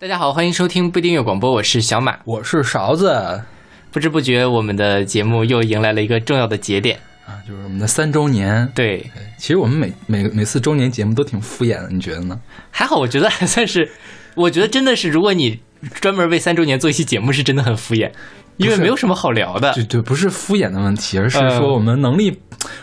大家好，欢迎收听不订阅广播，我是小马。我是勺子不知不觉，我们的节目又迎来了一个重要的节点。啊，就是我们的三周年。对，对，其实我们每每每次周年节目都挺敷衍的，你觉得呢？还好，我觉得还算是，我觉得真的是，如果你专门为三周年做一期节目，是真的很敷衍，因为没有什么好聊的。对对，不是敷衍的问题，而是嗯说我们能力。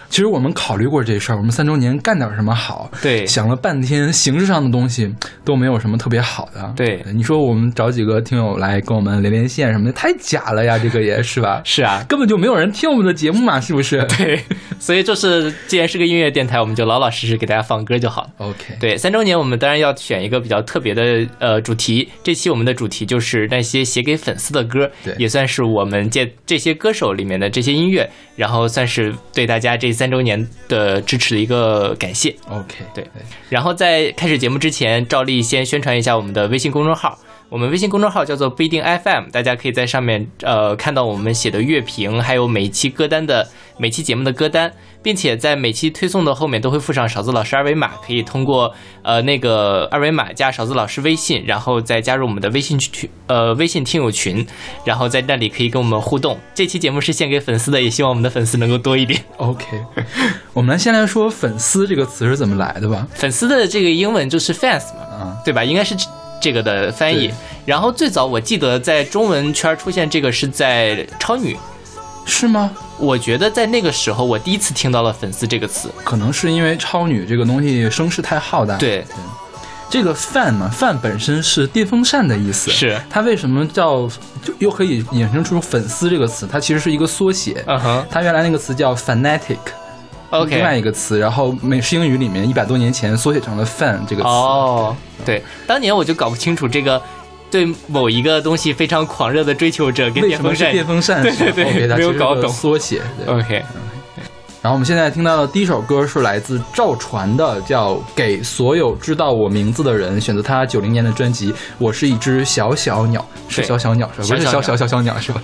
其实我们考虑过这事儿，我们三周年干点什么好？对想了半天，形式上的东西都没有什么特别好的。对你说我们找几个听友来跟我们连连线什么的，太假了呀，这个也是吧？是啊，根本就没有人听我们的节目嘛，是不是？对，所以就是，既然是个音乐电台，我们就老老实实给大家放歌就好。OK，对，三周年我们当然要选一个比较特别的呃主题。这期我们的主题就是那些写给粉丝的歌对，也算是我们这这些歌手里面的这些音乐，然后算是对大家这三周年的支持的一个感谢。OK，对然后在开始节目之前，照例先宣传一下我们的微信公众号。我们微信公众号叫做不一定 FM，大家可以在上面呃看到我们写的乐评，还有每一期歌单的每期节目的歌单，并且在每期推送的后面都会附上勺子老师二维码，可以通过呃那个二维码加勺子老师微信，然后再加入我们的微信群呃微信听友群，然后在那里可以跟我们互动。这期节目是献给粉丝的，也希望我们的粉丝能够多一点。OK，我们来先来说“粉丝”这个词是怎么来的吧？粉丝的这个英文就是 fans 嘛，啊，对吧？应该是这这个的翻译。然后最早我记得在中文圈出现这个是在超女，是吗？我觉得在那个时候我第一次听到了“粉丝”这个词。可能是因为超女这个东西声势太浩大。，对，这个 fan 嘛，fan 本身是电风扇的意思。是，它为什么叫就又可以衍生出粉丝这个词？它其实是一个缩写。嗯哼它原来那个词叫 fanatic，另外。一个词，然后美式英语里面一百多年前缩写成了 fan 这个词。哦，对，当年我就搞不清楚这个对某一个东西非常狂热的追求者跟电风扇。电风扇？对对对 OK，它没有搞懂缩写。对 OK，然后我们现在听到的第一首歌是来自赵传的，叫《给所有知道我名字的人》，选择他九零年的专辑《我是一只小小鸟》，是小小鸟是吧？不是小小小小小小鸟是吧？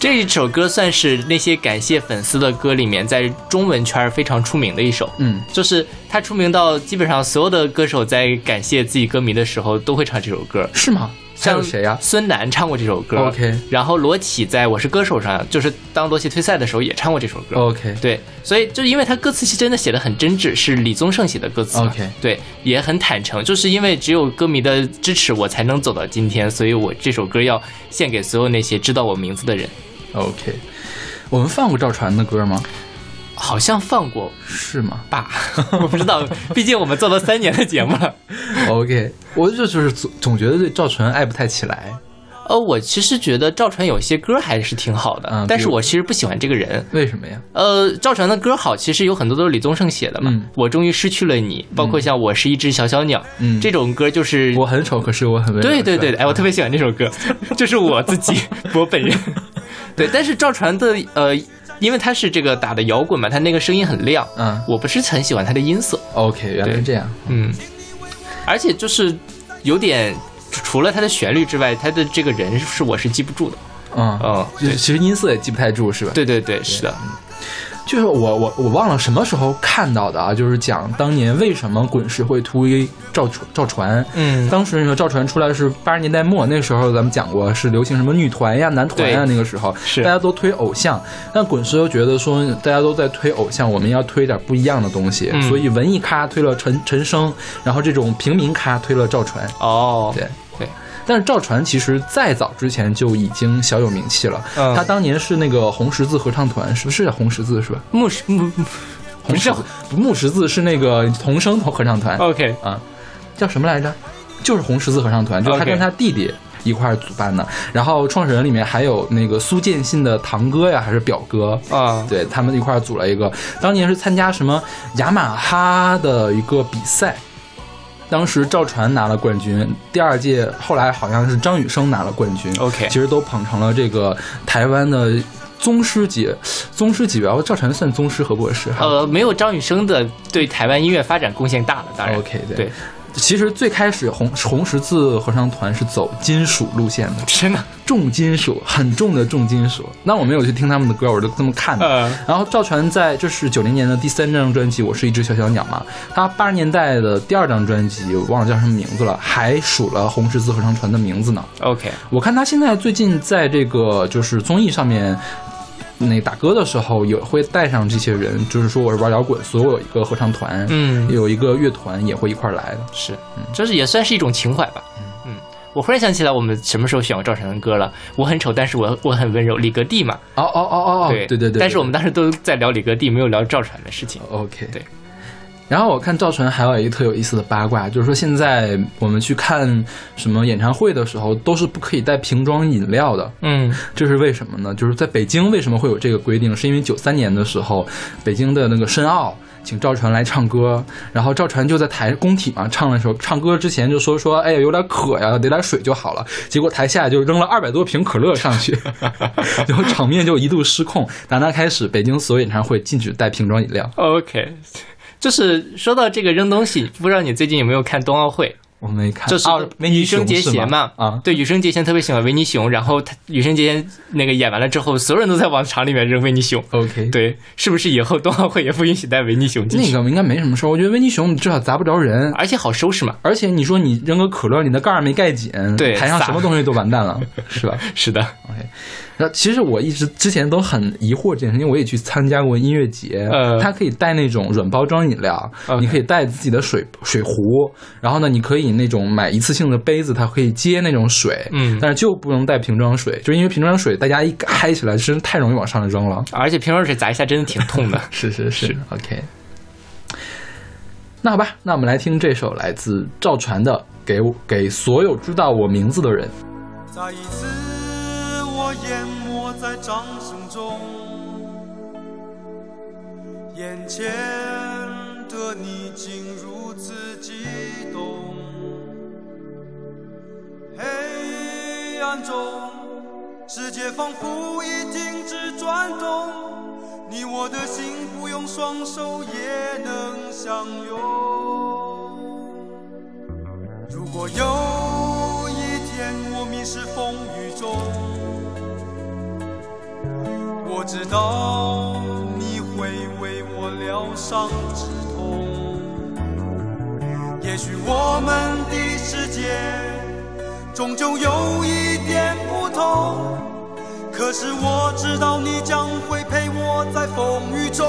这一首歌算是那些感谢粉丝的歌里面在中文圈非常出名的一首。嗯，就是他出名到基本上所有的歌手在感谢自己歌迷的时候都会唱这首歌。是吗？像谁呀、孙楠唱过这首歌 OK 然后罗启在我是歌手上，就是当罗启退赛的时候也唱过这首歌。OK 对，所以就是因为他歌词是真的写的很真挚，是李宗盛写的歌词 OK 对，也很坦诚，就是因为只有歌迷的支持，我才能走到今天，所以我这首歌要献给所有那些知道我名字的人。OK，我们放过赵传的歌吗？好像放过是吗爸，我不知道，毕竟我们做了三年的节目了。？OK，我就就是总总觉得对赵传爱不太起来，呃，我其实觉得赵传有些歌还是挺好的，嗯但是我其实不喜欢这个人。为什么呀？呃，赵传的歌好，其实有很多都是李宗盛写的嘛。嗯我终于失去了你，包括像我是一只小小鸟、嗯这种歌，就是我很丑，可是我很温柔。对对对，哎，我特别喜欢这首歌，就是我自己，我本人。对，但是赵传的呃，因为他是这个打的摇滚嘛，他那个声音很亮，嗯我不是很喜欢他的音色，，OK，原来是这样。嗯，而且就是有点。除了他的旋律之外，他的这个人是我是记不住的。嗯嗯，就其实音色也记不太住，是吧？对对对，是的。就是我我我忘了什么时候看到的啊，就是讲当年为什么滚石会推赵传赵传。嗯当时那个赵传出来是八十年代末，那时候咱们讲过是流行什么女团呀、男团呀，那个时候是大家都推偶像，但滚石又觉得说大家都在推偶像，我们要推点不一样的东西，嗯所以文艺咖推了陈陈升，然后这种平民咖推了赵传。哦，对对，但是赵传其实再早之前就已经小有名气了，嗯他当年是那个红十字合唱团，是不是红十字是吧？木十木木红十字不木十字是那个童声合唱团、，OK，啊，叫什么来着？就是红十字合唱团，就是他跟他弟弟一块儿组办的。然后创始人里面还有那个苏建信的堂哥呀，还是表哥。啊，对他们一块儿组了一个，当年是参加什么雅马哈的一个比赛，当时赵传拿了冠军，第二届后来好像是张雨生拿了冠军。OK 其实都捧成了这个台湾的宗师级，宗师级别。哦赵传算宗师和博士。呃，没有张雨生的对台湾音乐发展贡献大了，当然 OK，对对其实最开始红红十字合唱团是走金属路线的，天哪，重金属，很重的重金属。那我没有去听他们的歌，我就这么看的。呃，然后赵传在这是九零年的第三张专辑《我是一只小小鸟》嘛，他八十年代的第二张专辑我忘了叫什么名字了，还数了红十字合唱团的名字呢。OK，我看他现在最近在这个就是综艺上面。那打歌的时候也会带上这些人，就是说我是玩摇滚，所以我有一个合唱团，嗯，有一个乐团也会一块儿来的。是，这是也算是一种情怀吧。嗯，我忽然想起来，我们什么时候选过赵传的歌了？我很丑，但是我我很温柔，李格弟嘛。哦哦哦哦，对对对对。但是我们当时都在聊李格弟，没有聊赵传的事情。OK，对。然后我看赵传还有一个特有意思的八卦，就是说现在我们去看什么演唱会的时候，都是不可以带瓶装饮料的。嗯这是为什么呢？就是在北京为什么会有这个规定？是因为九三年的时候，北京的那个申奥请赵传来唱歌，然后赵传就在台工体嘛唱的时候，唱歌之前就说说，哎呀有点渴呀，得点水就好了。结果台下就扔了二百多瓶可乐上去，然后场面就一度失控。打那开始，北京所有演唱会禁止带瓶装饮料。，OK，就是说到这个扔东西，不知道你最近有没有看冬奥会？我没看，就是啊维尼羽生结熊是弦嘛，啊，对，羽生结弦特别喜欢维尼熊，然后他羽生结弦那个演完了之后，所有人都在往场里面扔维尼熊。OK，对，是不是以后冬奥会也不允许带维尼熊进去？那个应该没什么事儿。我觉得维尼熊至少砸不着人，而且好收拾嘛。而且你说你扔个可乐，你的盖儿没盖紧，对台上什么东西都完蛋了，是吧 是的，？OK，然后其实我一直之前都很疑惑这件事，因为我也去参加过音乐节，呃它可以带那种软包装饮料，OK 你可以带自己的水水壶，然后呢，你可以那种买一次性的杯子，它可以接那种水，嗯但是就不能带瓶装水，就因为瓶装水大家一嗨起来，真是太容易往上扔了。而且瓶装水砸一下真的挺痛的。是是是是 o k 那好吧，那我们来听这首来自赵传的《给我给所有知道我名字的人》。再一次，我淹没在掌声中，眼前的你竟如此激动，黑暗中，世界仿佛已停止转动，你我的心不用双手也能相拥。如果有一天我迷失风雨中，我知道你会为我疗伤止痛。也许我们的世界终究有一点不同，可是我知道你将会陪我在风雨中。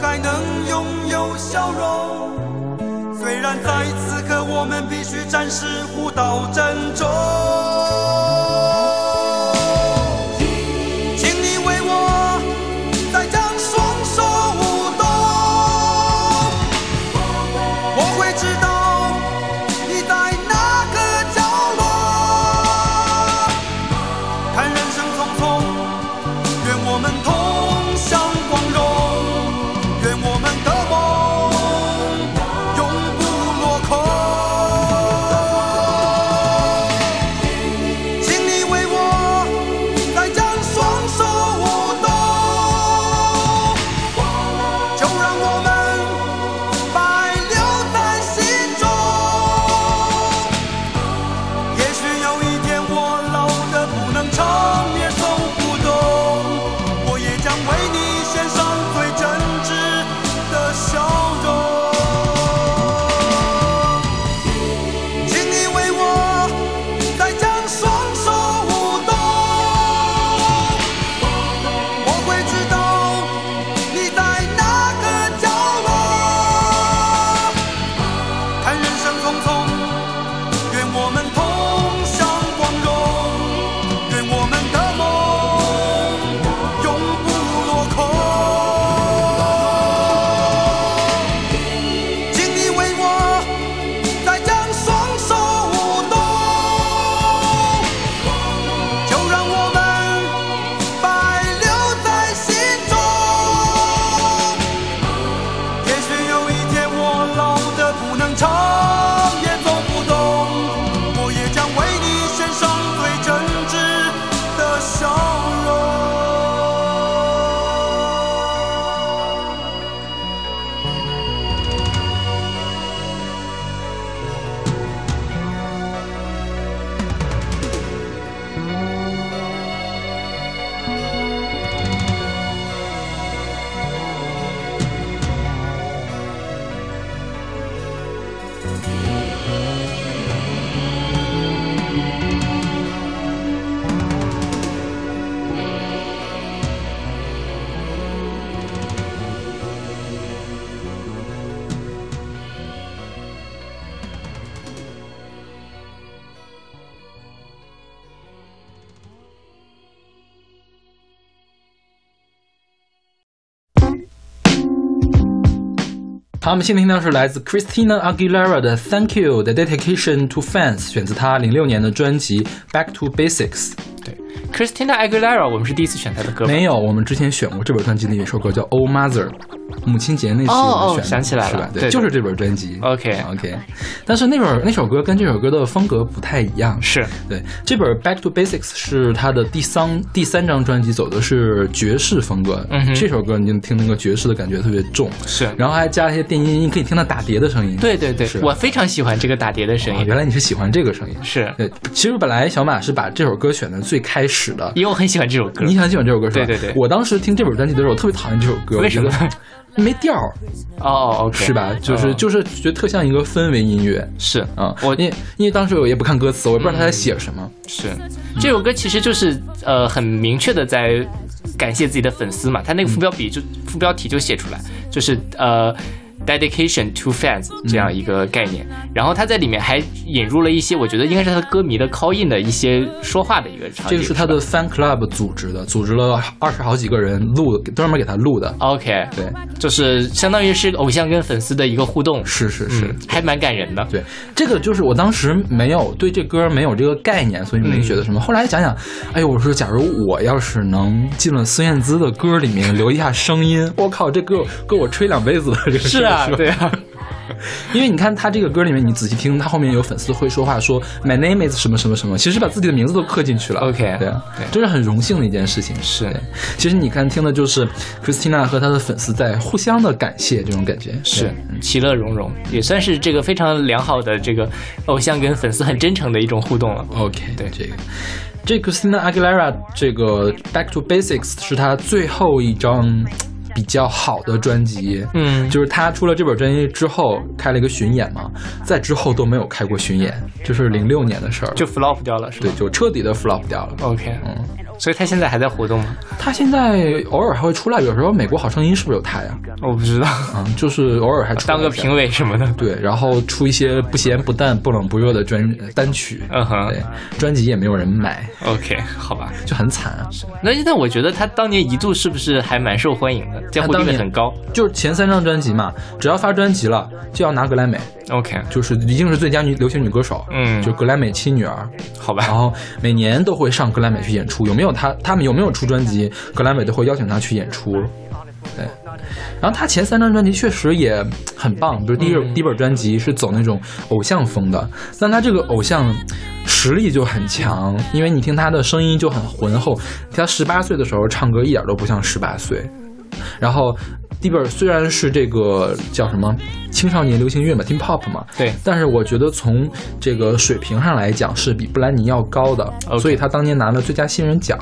还能拥有笑容。虽然在此刻我们必须暂时互道珍重。好，我们先听到是来自 Christina Aguilera 的《Thank You》的 Dedication to Fans，选自她零六年的专辑《Back to Basics》。对，Christina Aguilera，我们是第一次选她的歌，没有，我们之前选过这本专辑的一首歌叫《Oh Mother》。母亲节那期哦哦选的想起来了是吧？对对就是这本专辑。OK OK，但是那本那首歌跟这首歌的风格不太一样。是对，这本《Back to Basics》是他的第三第三张专辑，走的是爵士风格。嗯哼这首歌你就听那个爵士的感觉特别重，是，然后还加了一些电音，你可以听到打碟的声音。对对对，我非常喜欢这个打碟的声啊，音，原来你是喜欢这个声音。是对，其实本来小马是把这首歌选的最开始的。因为我很喜欢这首歌你。很喜欢这首歌是吧？对对对我当时听这本专辑的时候，我特别讨厌这首歌。为什么没调儿，哦，OK，是吧？就是哦就是觉得特像一个氛围音乐是啊。我因为因为当时我也不看歌词，我也不知道他在写什么。是这首歌其实就是呃很明确的在感谢自己的粉丝嘛，他那个副标题就副标题就写出来，就是呃。Dedication to fans 这样一个概念，然后他在里面还引入了一些，我觉得应该是他的歌迷的 call in 的一些说话的一个场景。这个是他的 fan club 组织的，组织了二十好几个人录，专门给他录的。OK，对，就是相当于是偶像跟粉丝的一个互动，是是是。嗯，还蛮感人的。对，这个就是我当时没有对这歌没有这个概念，所以没觉得什么。后来想想，哎呦，我说假如我要是能进了孙燕姿的歌里面留一下声音，我靠，这歌够我吹两辈子的这个是啊，吧对啊，因为你看他这个歌里面，你仔细听，他后面有粉丝会说话说 “My name is 什么什么什么”，其实把自己的名字都刻进去了。OK，对啊对，这是很荣幸的一件事情。是，其实你看听的就是 Christina 和她的粉丝在互相的感谢这种感觉。是其乐融融，也算是这个非常良好的这个偶像跟粉丝很真诚的一种互动了。OK，对这个。这个 Christina Aguilera 这个 Back to Basics 是她最后一张比较好的专辑，嗯。就是他出了这本专辑之后开了一个巡演嘛，在之后都没有开过巡演，就是零六年的事儿，就 flop 掉了是吧？对，就彻底的 flop 掉了。？OK，嗯，所以他现在还在活动吗？他现在偶尔还会出来，有时候美国好声音是不是有他呀？我不知道，嗯，就是偶尔还出来当个评委什么的。对，然后出一些不咸不淡、不冷不热的专单曲，嗯哼对，专辑也没有人买，OK，好吧。就很惨啊。那那我觉得他当年一度是不是还蛮受欢迎的，江湖地位很高。就是前三张专辑嘛，只要发专辑了就要拿格莱美，OK，就是一定是最佳女流行女歌手，嗯就格莱美亲女儿，好吧。然后每年都会上格莱美去演出，有没有他他们有没有出专辑，格莱美都会邀请他去演出。对，然后他前三张专辑确实也很棒，比如第一、嗯第一本专辑是走那种偶像风的，但他这个偶像实力就很强，因为你听他的声音就很浑厚，他十八岁的时候唱歌一点都不像十八岁，然后。第一本虽然是这个叫什么青少年流行乐嘛，teen pop 嘛，对，但是我觉得从这个水平上来讲是比布兰妮要高的所以他当年拿了最佳新人奖。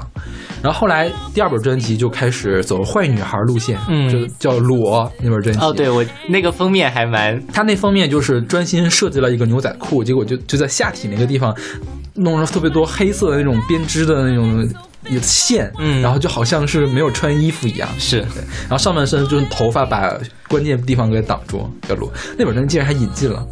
然后后来第二本专辑就开始走坏女孩路线，嗯就叫《裸》那本专辑。哦，对我那个封面还蛮他那封面就是专心设计了一个牛仔裤，结果就就在下体那个地方弄了特别多黑色的那种编织的那种线，嗯然后就好像是没有穿衣服一样。是然后上半身就是头发把关键地方给挡住，要录。那本专辑竟然还引进了。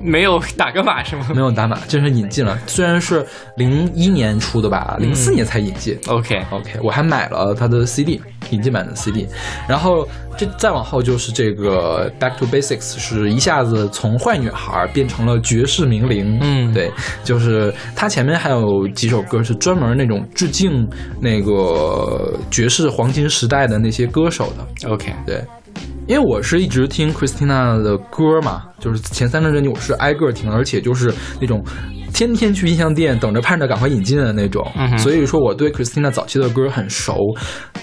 没有打个码是吗 没有打码，真是引进了。虽然是零一年出的吧，零四年才引进。？OK，OK，我还买了他的 CD，引进版的 CD。然后这再往后就是这个 Back to Basics，是一下子从坏女孩变成了绝世名伶。嗯对，就是它前面还有几首歌是专门那种致敬那个爵士黄金时代的那些歌手的。OK，对，因为我是一直听 Christina 的歌嘛，就是前三张专辑我是挨个听，而且就是那种天天去音像店等着盼着赶快引进的那种，嗯所以说我对 Christina 早期的歌很熟。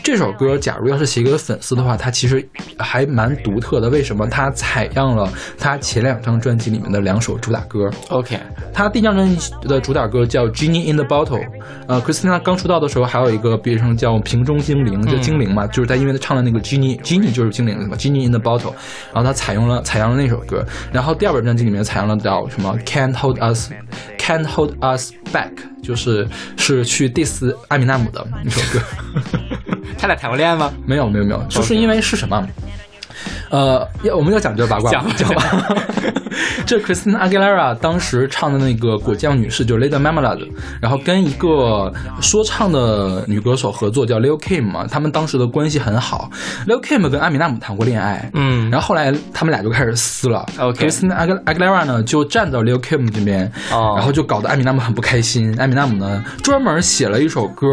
这首歌假如要是写给粉丝的话，它其实还蛮独特的。为什么？它采样了他前两张专辑里面的两首主打歌。OK，他第一张专辑的主打歌叫《Genie in the Bottle》，呃，Christina 刚出道的时候还有一个别称叫《瓶中精灵》，就精灵嘛，就是他因为他唱了那个 Genie，Genie 就是精灵的嘛，Genie in the Bottle，然后他采用了采样了那首歌，然后第二本专辑里面采样了叫什么 Can't Hold Us，Can't Hold Us Back，就是是去 diss 阿米纳姆的 那首歌。他俩谈过恋爱吗？没有没有没有，就是因为是什么？呃，要我们要讲这个八卦，讲讲吧。这 Christina Aguilera 当时唱的那个《果酱女士》就是 Lady Marmalade，然后跟一个说唱的女歌手合作叫 Lil Kim 嘛，他们当时的关系很好。Lil Kim 跟阿米纳姆谈过恋爱，嗯然后后来他们俩就开始撕了。OK Christina Agu- Aguilera 呢就站到 Lil Kim 这边，哦然后就搞得艾米纳姆很不开心。艾米纳姆呢专门写了一首歌，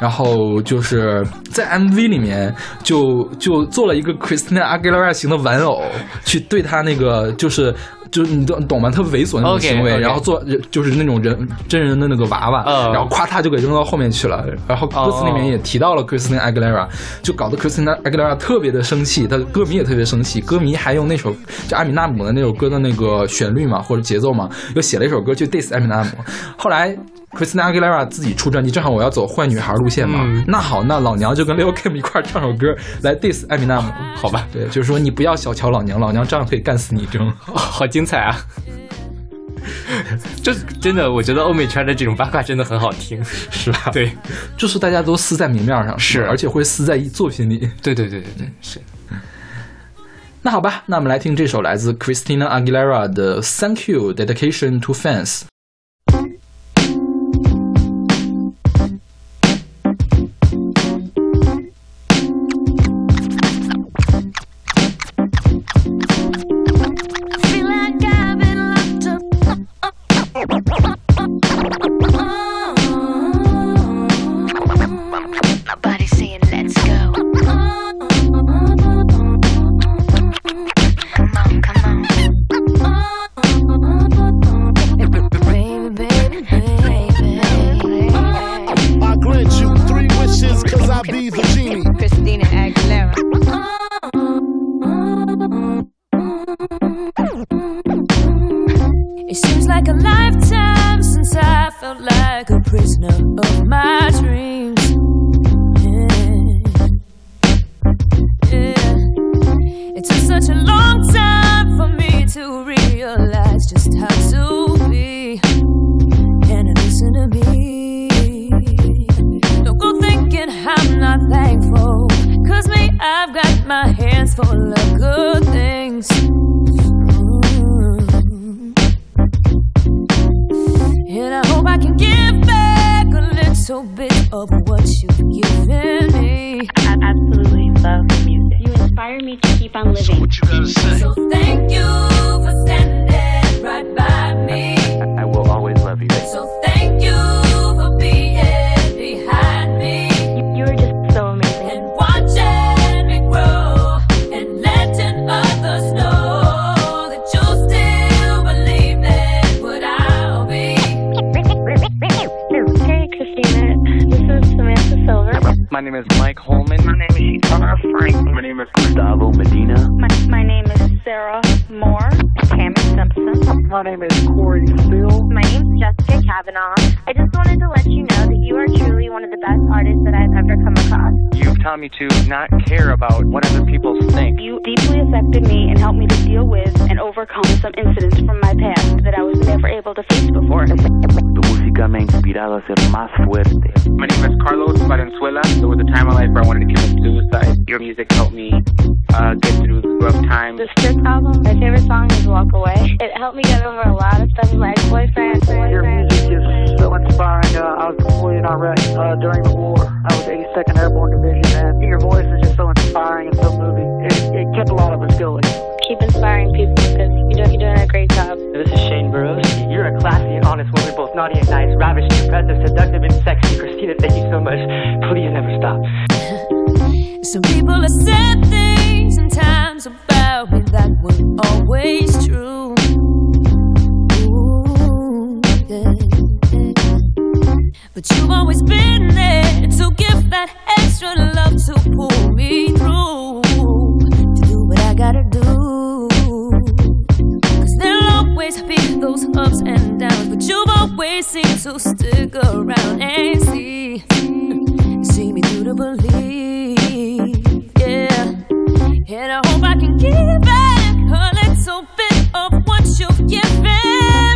然后就是在 MV 里面就就做了一个 Christina Aguilera 型的玩偶，去对他那个就是。就是你懂懂吗？特别猥琐那种行为然后做就是那种人真人的那个娃娃嗯然后夸他就给扔到后面去了。然后歌词里面也提到了 Christina Aguilera，就搞得 Christina Aguilera 特别的生气，他的歌迷也特别生气，歌迷还用那首就阿米纳姆的那首歌的那个旋律嘛或者节奏嘛，又写了一首歌去 diss 阿米纳姆。后来 Christina Aguilera 自己出专辑，正好我要走坏女孩路线嘛，嗯那好，那老娘就跟 Lil Kim 一块儿唱首歌来 diss 艾米纳姆。好吧，对，就是说你不要小瞧老娘，老娘照样可以干死你，这种。好精彩啊！这真的，我觉得欧美圈的这种八卦真的很好听，是吧？对，就是大家都撕在明面上，是而且会撕在作品里。对对对对对，是。那好吧，那我们来听这首来自 Christina Aguilera 的《Thank You Dedication to Fans》。keep on living. So me to not care about what other people think. You deeply affected me and helped me to deal with and overcome some incidents from my past that I was never able to face before. Tu música me ha inspirado a ser más fuerte. My name is Carlos Valenzuela. There was a time in my life where I wanted to commit suicide. Your music helped me uh, get through the rough times. The Strict album, my favorite song is Walk Away. It helped me get over a lot of stuff with my ex-boyfriend. Was deployed in Iraq uh, during the war. I was 82nd Airborne Division, and your voice is just so inspiring and so moving. It, it kept a lot of us going. Keep inspiring people because you're doing, you're doing a great job. This is Shane Burrows. You're a classy and honest woman, both naughty and nice, ravishing, impressive, seductive, and sexy. Christina, thank you so much. Please never stop. Some people have said things and times about me that weren't always true. But you've always been there to give that extra love to pull me through. To do what I gotta do. Cause there'll always be those ups and downs, but you've always seemed to stick around and see. See me through to believe, yeah. And I hope I can give back a little bit of what you've given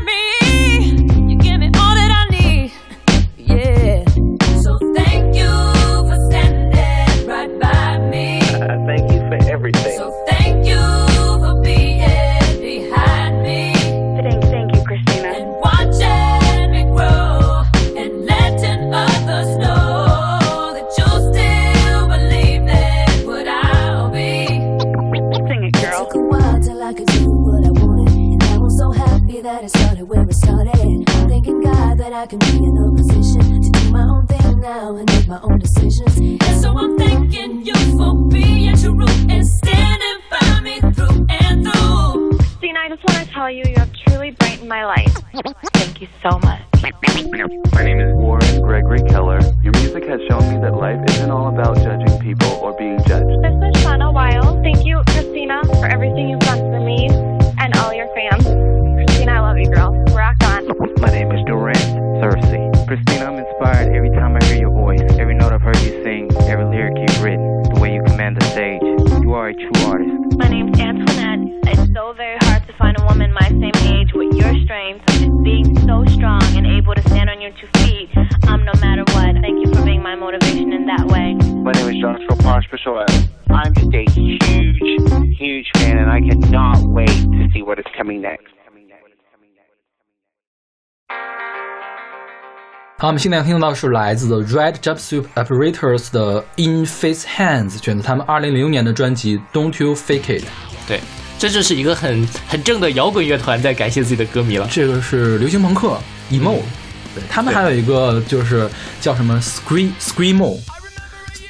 好，我们现在听到的是来自的 Red Jumpsuit Operators 的 In Face Hands，选择他们二零零六年的专辑 Don't You Fake It。对，这就是一个很很正的摇滚乐团在感谢自己的歌迷了。这个是流行朋克 emo，、对他们还有一个就是叫什么 scream screamo。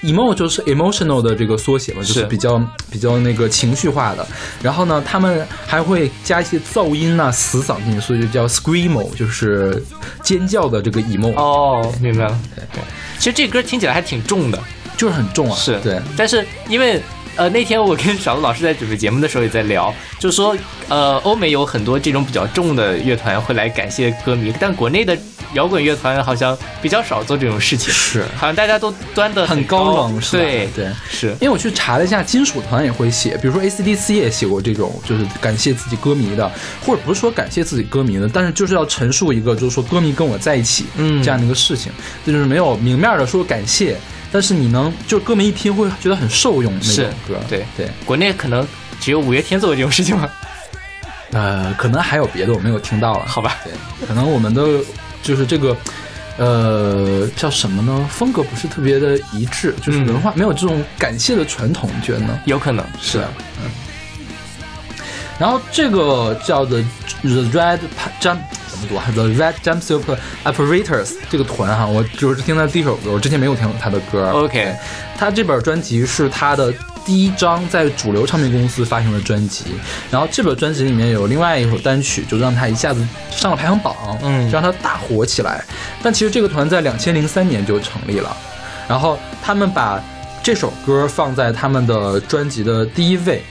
Emo 就是 emotional 的这个缩写嘛，就是是比较比较那个情绪化的。然后呢，他们还会加一些噪音呐、死嗓进去，所以就叫 screamo，就是尖叫的这个 emo，、哦，明白了。对，其实这歌听起来还挺重的，就是很重啊。是对，但是因为呃那天我跟小鹿老师在准备节目的时候也在聊，就说呃欧美有很多这种比较重的乐团会来感谢歌迷，但国内的摇滚乐团好像比较少做这种事情，是。好像大家都端的很高。高冷，是吧？对。对。是。因为我去查了一下，金属团也会写，比如说 AC/DC 也写过这种，就是感谢自己歌迷的，或者不是说感谢自己歌迷的，但是就是要陈述一个，就是说歌迷跟我在一起，嗯。这样的一个事情，就是没有明面的说感谢，但是你能，就是歌迷一听会觉得很受用那是种歌，对。对，国内可能只有五月天做过这种事情吗？呃，可能还有别的我没有听到了，好吧。对，可能我们的就是这个。呃，叫什么呢？风格不是特别的一致，就是嗯文化、没有这种感谢的传统，你觉得呢？有可能是，嗯。然后这个叫 The The Red Jump 怎么读啊？The Red Jumpsuit Operators 这个团哈，我就是听他第一首歌，我之前没有听过他的歌。OK 他这本专辑是他的第一张在主流唱片公司发行的专辑，然后这本专辑里面有另外一首单曲，就让他一下子上了排行榜，嗯让他大火起来。但其实这个团在两千零三年就成立了，然后他们把这首歌放在他们的专辑的第一位，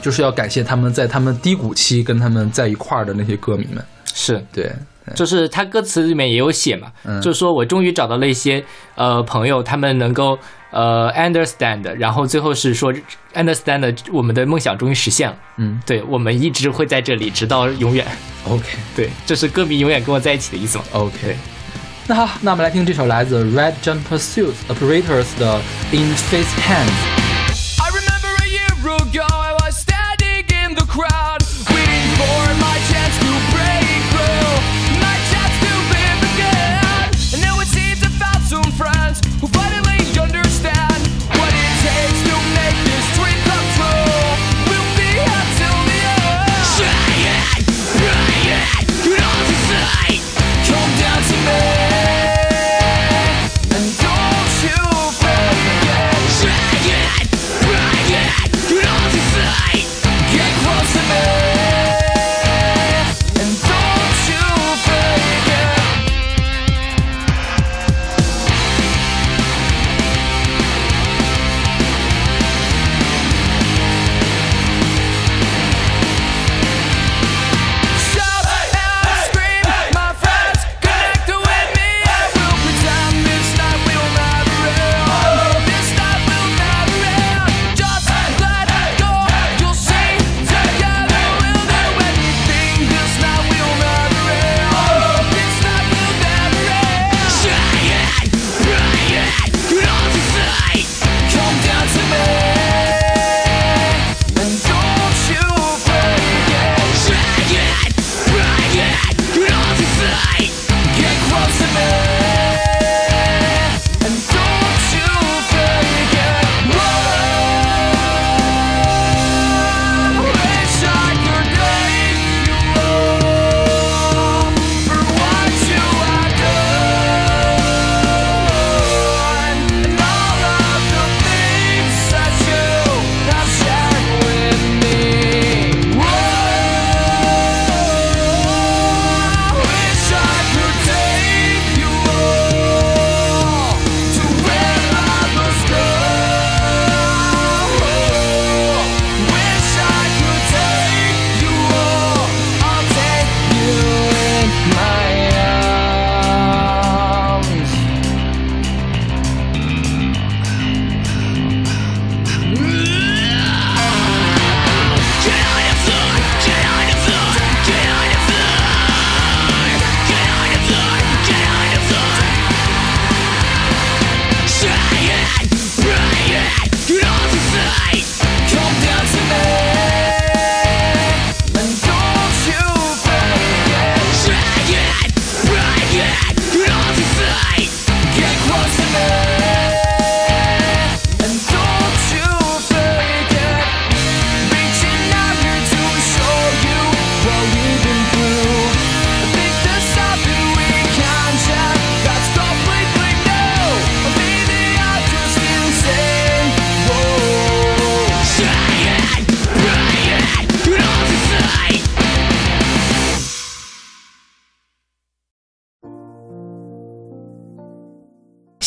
就是要感谢他们在他们低谷期跟他们在一块儿的那些歌迷们。是对，就是他歌词里面也有写嘛，嗯就是说我终于找到了一些呃朋友，他们能够呃 understand，然后最后是说 understand 我们的梦想终于实现了，嗯对我们一直会在这里，直到永远，，OK 对，这是歌迷永远跟我在一起的意思吗。OK。那好，那我们来听这首来自 Red Jumpsuit Operators 的 In Face Hands。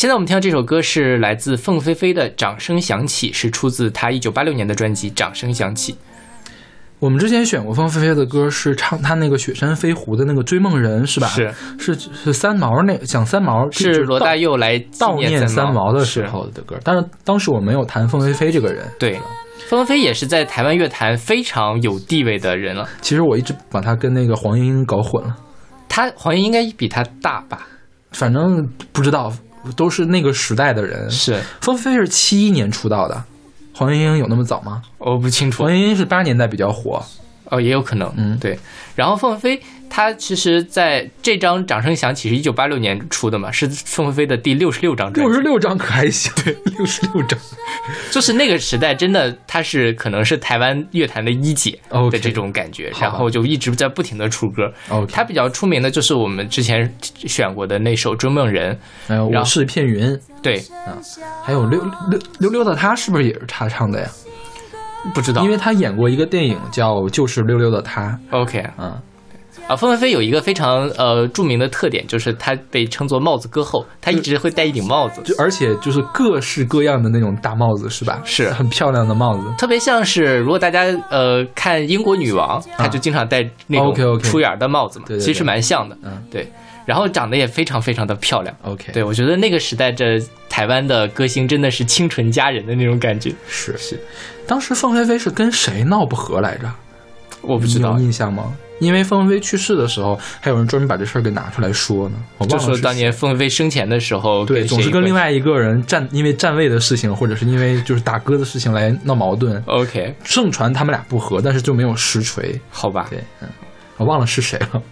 现在我们听到这首歌是来自凤飞飞的《掌声响起》，是出自她一九八六年的专辑《掌声响起》。我们之前选过凤飞飞的歌，是唱她那个《雪山飞狐》的那个《追梦人》，是吧？是是是三毛那讲三毛是罗大佑来悼念三三毛的时候的歌，但是当时我没有谈凤飞飞这个人。对，凤飞飞也是在台湾乐坛非常有地位的人了。其实我一直把她跟那个黄莺莺搞混了，她黄莺应该比她大吧？反正不知道，都是那个时代的人。是凤飞飞是七一年出道的，黄莺莺有那么早吗？我不清楚。黄莺莺是八年代比较火，哦，也有可能。嗯，对。然后凤飞飞她其实在这张《掌声响起》是一九八六年出的嘛，是宋飞飞的第六十六张专辑。六十六张可还行？对，六十六张，就是那个时代真的，她是可能是台湾乐坛的一姐的这种感觉然后就一直在不停的出歌。她比较出名的就是我们之前选过的那首《追梦人》，还有我是片云，对，啊，还有溜溜溜溜的他是不是也是他唱的呀？不知道因为他演过一个电影叫《就是溜溜的他》。OK 嗯，啊，凤飞飞有一个非常呃著名的特点，就是她被称作帽子歌后，她一直会戴一顶帽子，就而且就是各式各样的那种大帽子，是吧？是很漂亮的帽子。特别像是如果大家呃看英国女王，她就经常戴那种出眼的帽子嘛，其实蛮像的，嗯，对。然后长得也非常非常的漂亮 OK 对我觉得那个时代这台湾的歌星真的是清纯佳人的那种感觉，是是。当时凤飞飞是跟谁闹不和来着？我不知道印象吗？因为凤飞飞去世的时候，还有人专门把这事儿给拿出来说呢。我就忘了是谁说当年凤飞飞生前的时候，对，总是跟另外一个人站，因为站位的事情，或者是因为就是打歌的事情来闹矛盾。OK 盛传他们俩不和，但是就没有实锤。好吧，对，嗯，我忘了是谁了。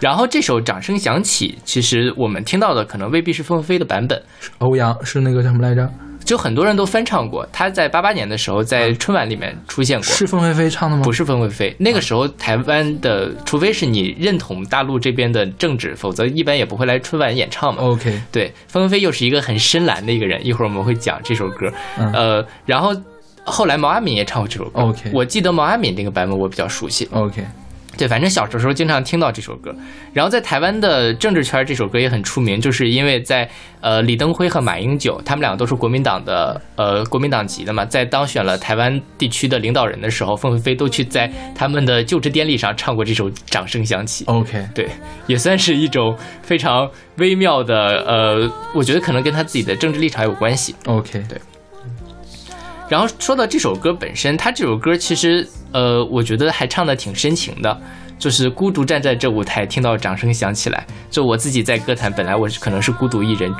然后这首《掌声响起》，其实我们听到的可能未必是凤飞飞的版本，欧阳是那个叫什么来着？就很多人都翻唱过。他在八八年的时候在春晚里面出现过，是凤飞飞唱的吗？不是凤飞飞。那个时候台湾的，除非是你认同大陆这边的政治，否则一般也不会来春晚演唱嘛。OK，对，凤飞飞又是一个很深蓝的一个人，一会儿我们会讲这首歌。嗯呃，然后后来毛阿敏也唱过这首歌。OK 我记得毛阿敏那个版本我比较熟悉。OK，对，反正小时候经常听到这首歌。然后在台湾的政治圈，这首歌也很出名，就是因为在呃李登辉和马英九，他们两个都是国民党的呃国民党籍的嘛，在当选了台湾地区的领导人的时候，凤飞飞都去在他们的就职典礼上唱过这首《掌声响起》。OK，对，也算是一种非常微妙的呃，我觉得可能跟他自己的政治立场有关系。OK，对然后说到这首歌本身，他这首歌其实呃，我觉得还唱的挺深情的，就是孤独站在这舞台，听到掌声响起来。就我自己在歌坛本来我是可能是孤独一人，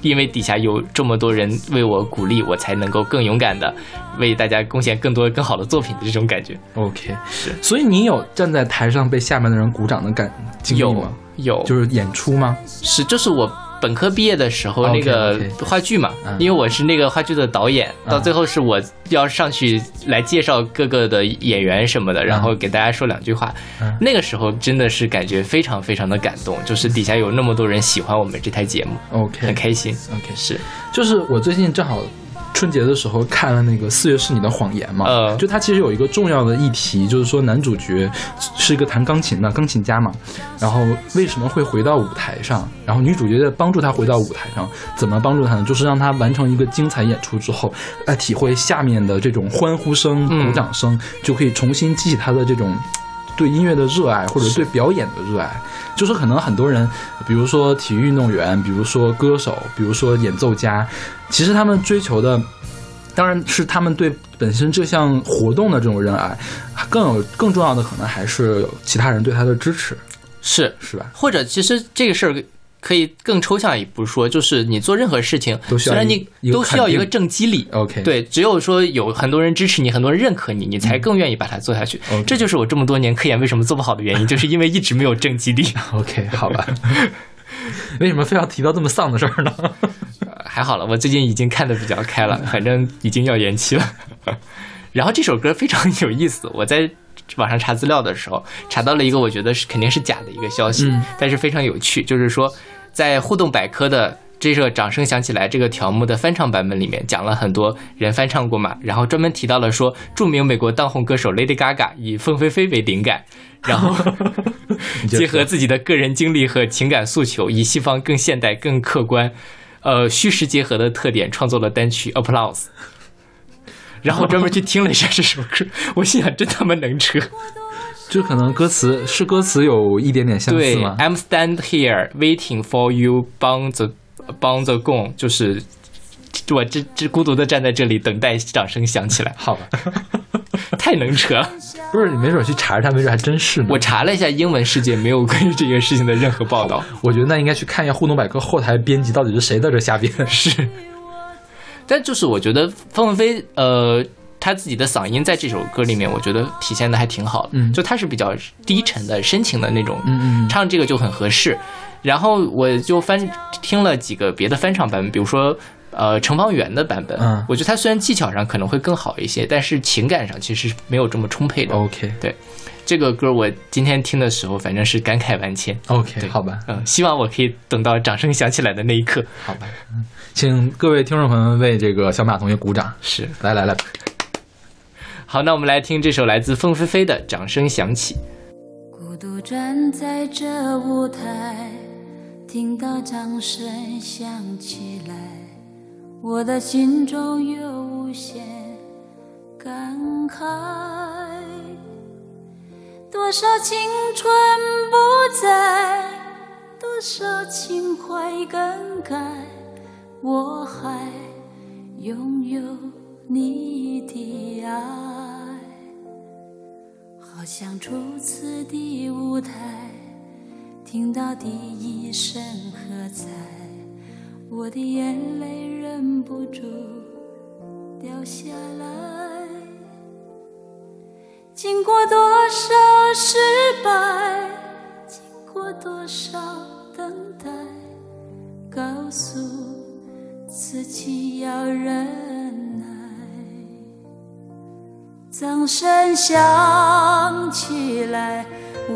因为底下有这么多人为我鼓励，我才能够更勇敢的为大家贡献更多更好的作品的这种感觉。OK，是。所以你有站在台上被下面的人鼓掌的感经历有吗？有，就是演出吗？是，就是我本科毕业的时候那个话剧嘛嗯。因为我是那个话剧的导演，嗯。到最后是我要上去来介绍各个的演员什么的，然后给大家说两句话。嗯。那个时候真的是感觉非常非常的感动，就是底下有那么多人喜欢我们这台节目，OK。很开心。OK，是。就是我最近正好春节的时候看了那个《四月是你的谎言》嘛，呃就它其实有一个重要的议题，就是说男主角是一个弹钢琴的钢琴家嘛，然后为什么会回到舞台上？然后女主角在帮助他回到舞台上，怎么帮助他呢？就是让他完成一个精彩演出之后，来体会下面的这种欢呼声、嗯鼓掌声，就可以重新激起他的这种。对音乐的热爱，或者对表演的热爱，就是可能很多人，比如说体育运动员，比如说歌手，比如说演奏家，其实他们追求的，当然是他们对本身这项活动的这种热爱，更有更重要的可能还是有其他人对他的支持，是。是吧？或者其实这个事儿可以更抽象一步说，就是你做任何事情，都需要虽然你都需要一个正激励。OK，对，只有说有很多人支持你，很多人认可你，你才更愿意把它做下去。这就是我这么多年科研为什么做不好的原因，就是因为一直没有正激励。，OK，好吧。为什么非要提到这么丧的事儿呢？还好了，我最近已经看得比较开了，反正已经要延期了。然后这首歌非常有意思，我在网上查资料的时候查到了一个我觉得是肯定是假的一个消息，嗯但是非常有趣，就是说在互动百科的。这个掌声响起来这个条目的翻唱版本里面讲了很多人翻唱过嘛，然后专门提到了说著名美国当红歌手 Lady Gaga 以凤飞飞为灵感，然后结合自己的个人经历和情感诉求，以西方更现代、更客观呃虚实结合的特点创作了单曲《Applause》，然后我专门去听了一下这首歌，我心想真他妈能扯。就可能歌词是歌词有一点点相似对吗？，I'm stand here waiting for you，bang the bang the gong，，就是我这这孤独的站在这里，等待掌声响起来。好吧，太能扯了。不是你没准去查查，没准还真是呢。我查了一下英文世界，没有关于这件事情的任何报道。我觉得那应该去看一下互动百科后台编辑到底是谁在这瞎编。是，但就是我觉得凤凤飞呃。他自己的嗓音在这首歌里面，我觉得体现的还挺好的。嗯就他是比较低沉的、深情的那种，嗯嗯唱这个就很合适。然后我就翻听了几个别的翻唱版本，比如说呃程方圆的版本，嗯我觉得他虽然技巧上可能会更好一些，但是情感上其实没有这么充沛的。OK 对，这个歌我今天听的时候，反正是感慨万千。OK，好吧，嗯，希望我可以等到掌声响起来的那一刻。好吧，嗯请各位听众朋友们为这个小马同学鼓掌。是，来来来，好，那我们来听这首来自凤飞飞的《掌声响起》。孤独站在这舞台，听到掌声响起来，我的心中有无限感慨。多少青春不在，多少情怀更改，我还拥有你的爱。好像初次的舞台，听到第一声喝彩，我的眼泪忍不住掉下来。经过多少失败，经过多少等待，告诉自己要忍耐。掌声响起来，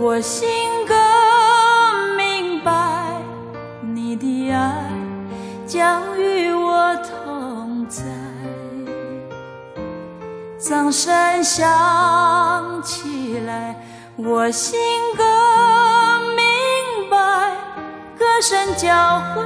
我心更明白，你的爱将与我同掌声响起来，我心更明白，歌声教会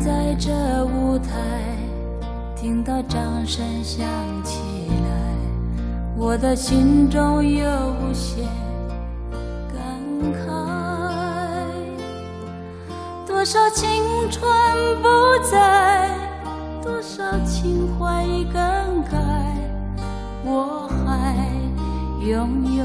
在这舞台，听到掌声响起来，我的心中有无限感慨。多少青春不在，多少情怀已更改，我还拥有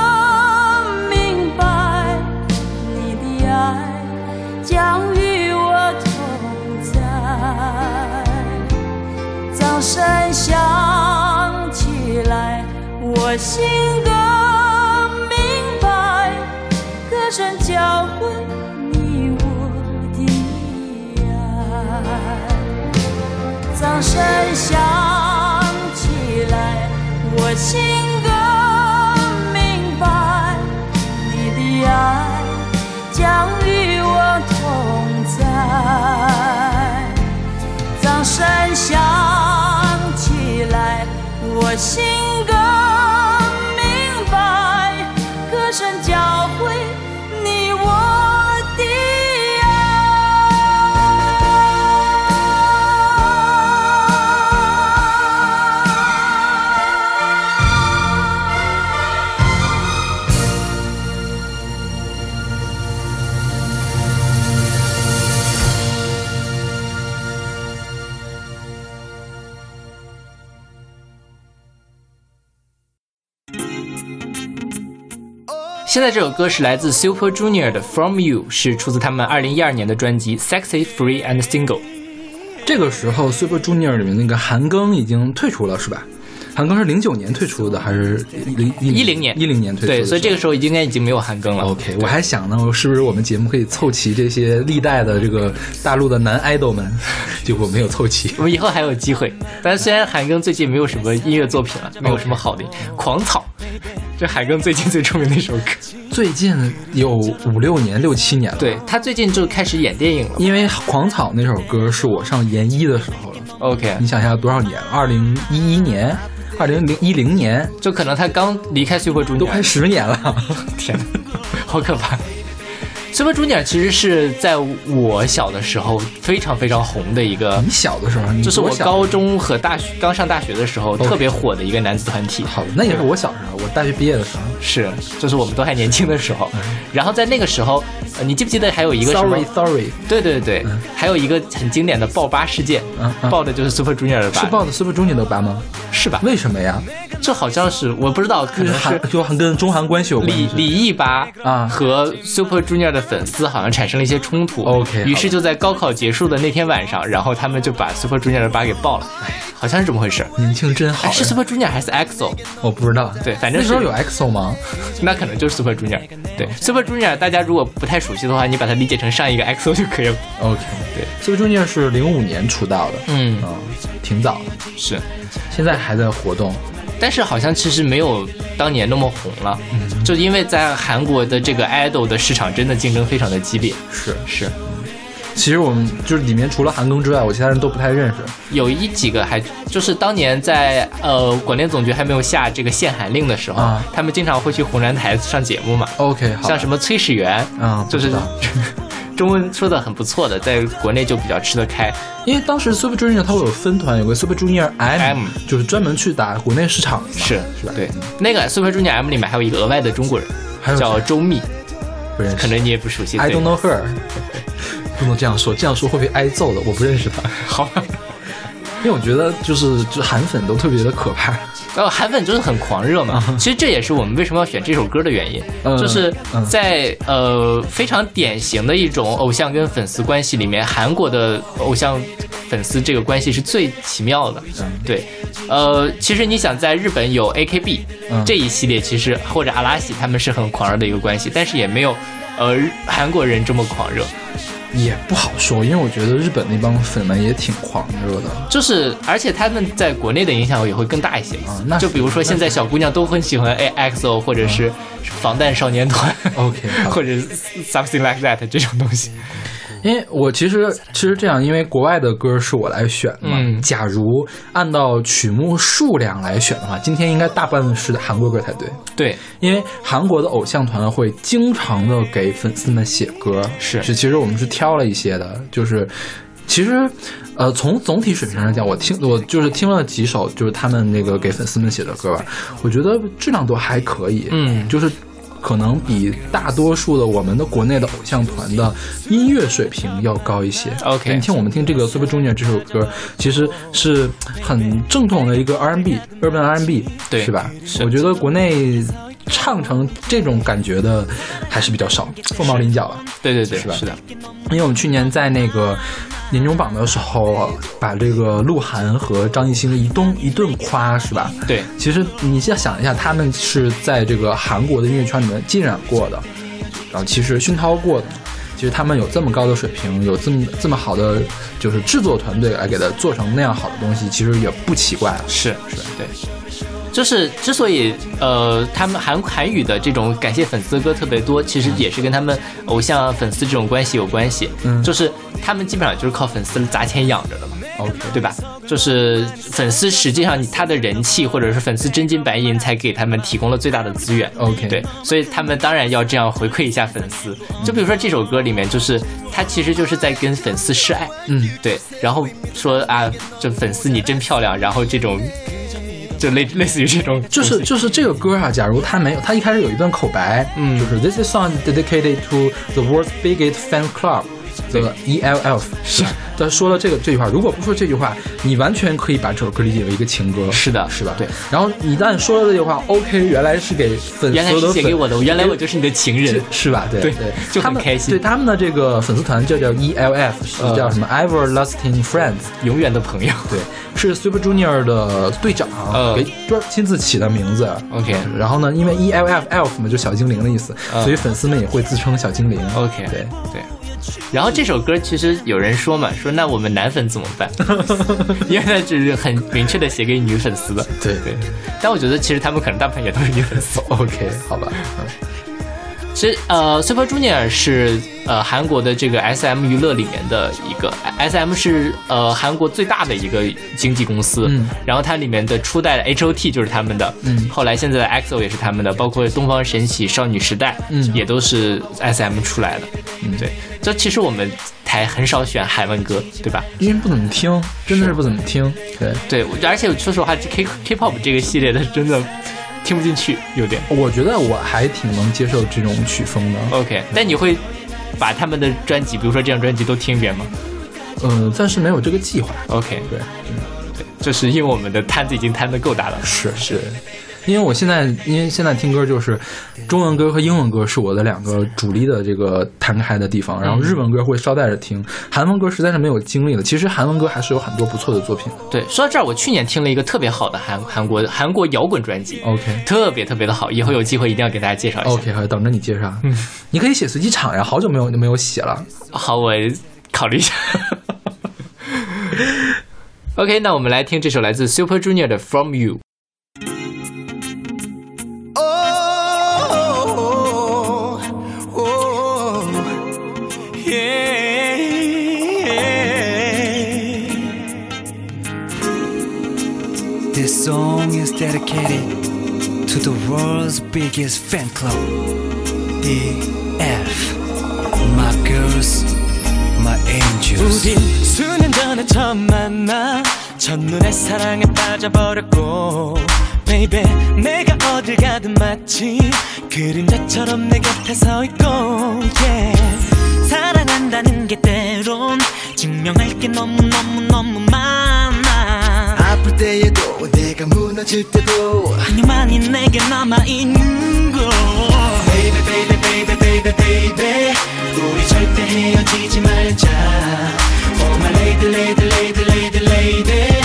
我心更明白，歌声教会你我的爱。现在这首歌是来自 Super Junior 的《From You》，是出自他们二零一二年的专辑《Sexy Free and Single》。这个时候，Super Junior 里面那个韩庚已经退出了，是吧？韩庚是零九年退出的，还是零一零年？一零年退出的。对，所以这个时候应该已经没有韩庚了。OK，我还想呢，是不是我们节目可以凑齐这些历代的这个大陆的男 idol 们？结果没有凑齐。我们以后还有机会。但虽然韩庚最近没有什么音乐作品了，没有什么好的，《狂草》这海庚最近最出名的一首歌。最近有五六年、六七年了。对他最近就开始演电影了，因为《狂草》那首歌是我上研一的时候了。OK，你想一下多少年？二零一一年。二零零一零年，就可能他刚离开 Super Junior，都快十年了，天哪，好可怕！Super Junior 其实是在我小的时候非常非常红的一个，你小的时候，就是我高中和大学刚上大学的时候特别火的一个男子团体。好，那也是我小时候，我大学毕业的时候，是，就是我们都还年轻的时候。然后在那个时候，呃、你记不记得还有一个什么？Sorry，Sorry，对对对，嗯、还有一个很经典的爆吧事件，爆的就是 Super Junior 的吧，是爆的 Super Junior 的吧吗？是吧？为什么呀？这好像是我不知道，可能是就跟中韩关系有关李李毅吧啊和 Super Junior 的粉丝好像产生了一些冲突。OK，于是就在高考结束的那天晚上，然后他们就把 Super Junior 的吧给爆了。哎，好像是这么回事。年轻真好。是 Super Junior 还是 EXO？我不知道。对，反正那时候有 EXO 吗？那可能就是 Super Junior。对，Super Junior 大家如果不太熟悉的话，你把它理解成上一个 EXO 就可以了。OK，对，Super Junior 是零五年出道的，嗯嗯，挺早的，是，现在还在活动。但是好像其实没有当年那么红了，嗯，就因为在韩国的这个 idol 的市场真的竞争非常的激烈。是是，其实我们就是里面除了韩庚之外，我其他人都不太认识。有一几个还就是当年在呃广电总局还没有下这个限韩令的时候，啊、他们经常会去湖南台上节目嘛。OK，好，像什么崔始源，嗯、就是。中文说的很不错的，在国内就比较吃得开，因为当时 Super Junior 他会有分团，有个 Super Junior M，, M 就是专门去打国内市场，是是吧？对，那个 Super Junior M 里面还有一个额外的中国人，叫周密，不认识，可能你也不熟悉。I don't know her，不能这样说，这样说会被挨揍的，我不认识他。好吧，因为我觉得就是就韩粉都特别的可怕。呃，韩粉就是很狂热嘛，其实这也是我们为什么要选这首歌的原因，嗯、就是在呃非常典型的一种偶像跟粉丝关系里面，韩国的偶像粉丝这个关系是最奇妙的。嗯、对，呃，其实你想在日本有 AKB、嗯、这一系列，其实或者阿拉西他们是很狂热的一个关系，但是也没有呃韩国人这么狂热。也不好说，因为我觉得日本那帮粉们也挺狂热的，就是而且他们在国内的影响也会更大一些啊。那就比如说现在小姑娘都很喜欢 A XO 或者是防弹少年团、嗯、，OK，或者 something like that 这种东西。因为我其实其实这样，因为国外的歌是我来选的嘛。嗯，假如按照曲目数量来选的话，今天应该大半是韩国歌才对。对，因为韩国的偶像团会经常的给粉丝们写歌，是是，其实我们是挑了一些的，就是其实呃从总体水平上来讲，我听我就是听了几首就是他们那个给粉丝们写的歌吧，我觉得质量都还可以，嗯，就是。可能比大多数的我们的国内的偶像团的音乐水平要高一些。OK，你听我们听这个 Super Junior 这首歌，其实是很正统的一个 R&B urban R&B，对，是吧？是我觉得国内唱成这种感觉的还是比较少，凤毛麟角了。对对对，是吧？是的，因为我们去年在那个年终榜的时候，把这个鹿晗和张艺兴一顿一顿夸，是吧？对，其实你要想一下，他们是在这个韩国的音乐圈里面浸染过的，然后其实熏陶过的。其实他们有这么高的水平，有这么这么好的就是制作团队来给他做成那样好的东西，其实也不奇怪。是是？对。就是之所以呃，他们韩韩语的这种感谢粉丝的歌特别多，其实也是跟他们偶像粉丝这种关系有关系。嗯，就是他们基本上就是靠粉丝砸钱养着的嘛。OK，对吧？就是粉丝实际上他的人气或者是粉丝真金白银才给他们提供了最大的资源。OK，对，所以他们当然要这样回馈一下粉丝。就比如说这首歌里面，就是他其实就是在跟粉丝示爱。嗯，对，然后说啊，这粉丝你真漂亮，然后这种。就类类似于这种，就是就是这个歌啊，假如他没有，他一开始有一段口白，嗯，就是 This is song dedicated to the world's biggest fan club，的 ELF 是吧？他说了这个这句话，如果不说这句话，你完全可以把这首歌理解为一个情歌。是的，是吧？对。然后一旦说了这句话，OK，原来是给粉原来是所有的粉写给我的，原来我就是你的情人，是吧？对对对，就他们很开心对他们的这个粉丝团就叫 ELF，是呃叫什么 Everlasting Friends。永远的朋友。对，是 Super Junior 的队长嗯给专亲自起的名字。OK 然后呢，因为 E L F elf 嘛，就小精灵的意思，嗯所以粉丝们也会自称小精灵。OK，对对。然后这首歌其实有人说嘛，说那我们男粉怎么办？因为那只是很明确的写给女粉丝的。对对。但我觉得其实他们可能大部分也都是女粉丝。OK，好吧。嗯其实呃，Super Junior 是呃韩国的这个 SM 娱乐里面的一个，SM 是呃韩国最大的一个经纪公司。嗯。然后它里面的初代的 H.O.T 就是他们的，嗯后来现在的 EXO 也是他们的，包括东方神起、少女时代，嗯也都是 SM 出来的。嗯对。这其实我们台很少选韩文歌，对吧？因为不怎么听，真的是不怎么听。对，对，而且说实话，K K-pop 这个系列的真的听不进去，有点。我觉得我还挺能接受这种曲风的。OK，但你会把他们的专辑，比如说这张专辑都听一遍吗嗯，暂时没有这个计划。？OK，对，对，就是因为我们的摊子已经摊的够大了。是是。因为我现在，因为现在听歌就是中文歌和英文歌是我的两个主力的这个弹开的地方，然后日文歌会捎带着听，韩文歌实在是没有精力了。其实韩文歌还是有很多不错的作品的。对，说到这儿，我去年听了一个特别好的韩韩国韩国摇滚专辑 OK 特别特别的好，以后有机会一定要给大家介绍一下。OK，好，等着你介绍。嗯，你可以写随机场呀，好久没有没有写了。好，我考虑一下。OK，那我们来听这首来自 Super Junior 的《From You》。Dedicated to the world's biggest fan club, the F. My girls, my angels. 우린 수년 전에 처음 만나 첫눈에 사랑에 빠져버렸고 Baby 내가 어딜 가든 마치 그림자처럼 내 곁에 서 있고 yeah. 사랑한다는 게 때론 증명할 게 너무 너무 너무 많아 아플 때에도 내가 무너질 때도 그녀만이 내게 남아있는 거 Baby baby baby baby baby 우리 절대 헤어지지 말자 Oh my lady lady lady lady lady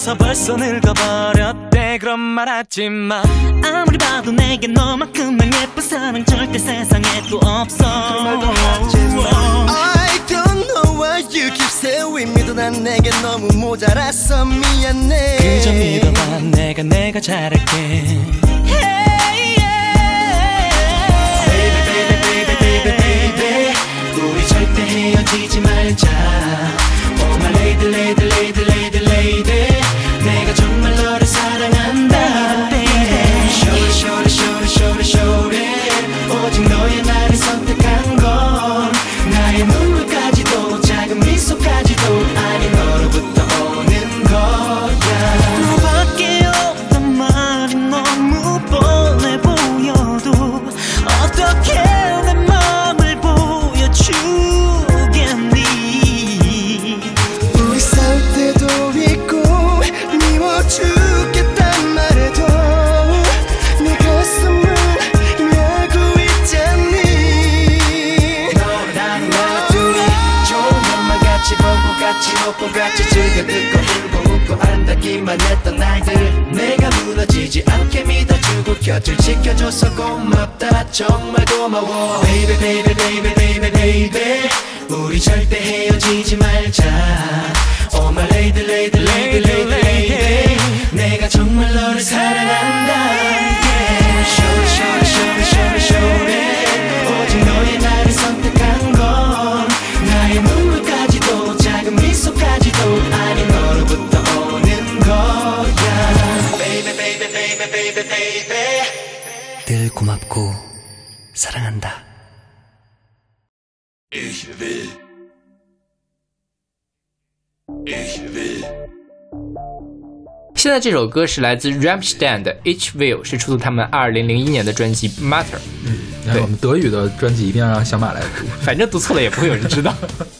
속여서 벌써 늙어버렸대. 그런 말 하지 마. 아무리 봐도 내게 너만큼만 예쁜 사랑 절대 세상에 또 없어. I don't know why you keep saying 믿어 난 내게 너무 모자랐어. 미안해. 그저 믿어봐. 내가 내가 잘할게. Baby baby baby baby baby. 우리 절대 헤어지지 말자. Oh my lady lady lady lady lady showed 곁을 지켜줘서 고맙다 정말 고마워 Baby baby baby baby baby 우리 절대 헤어지지 말자 Oh my lady lady lady lady lady 내가 정말 너를 사랑한다 baby baby baby baby 늘 고맙고 사랑한다 Ich will. Ich will. 现在这首歌是来自 Rammstein 的 Ich Will，是出自他们二零零一年的专辑 Matter。然后我们德语的专辑一定要让小马来读，反正读错了也不会有人知道。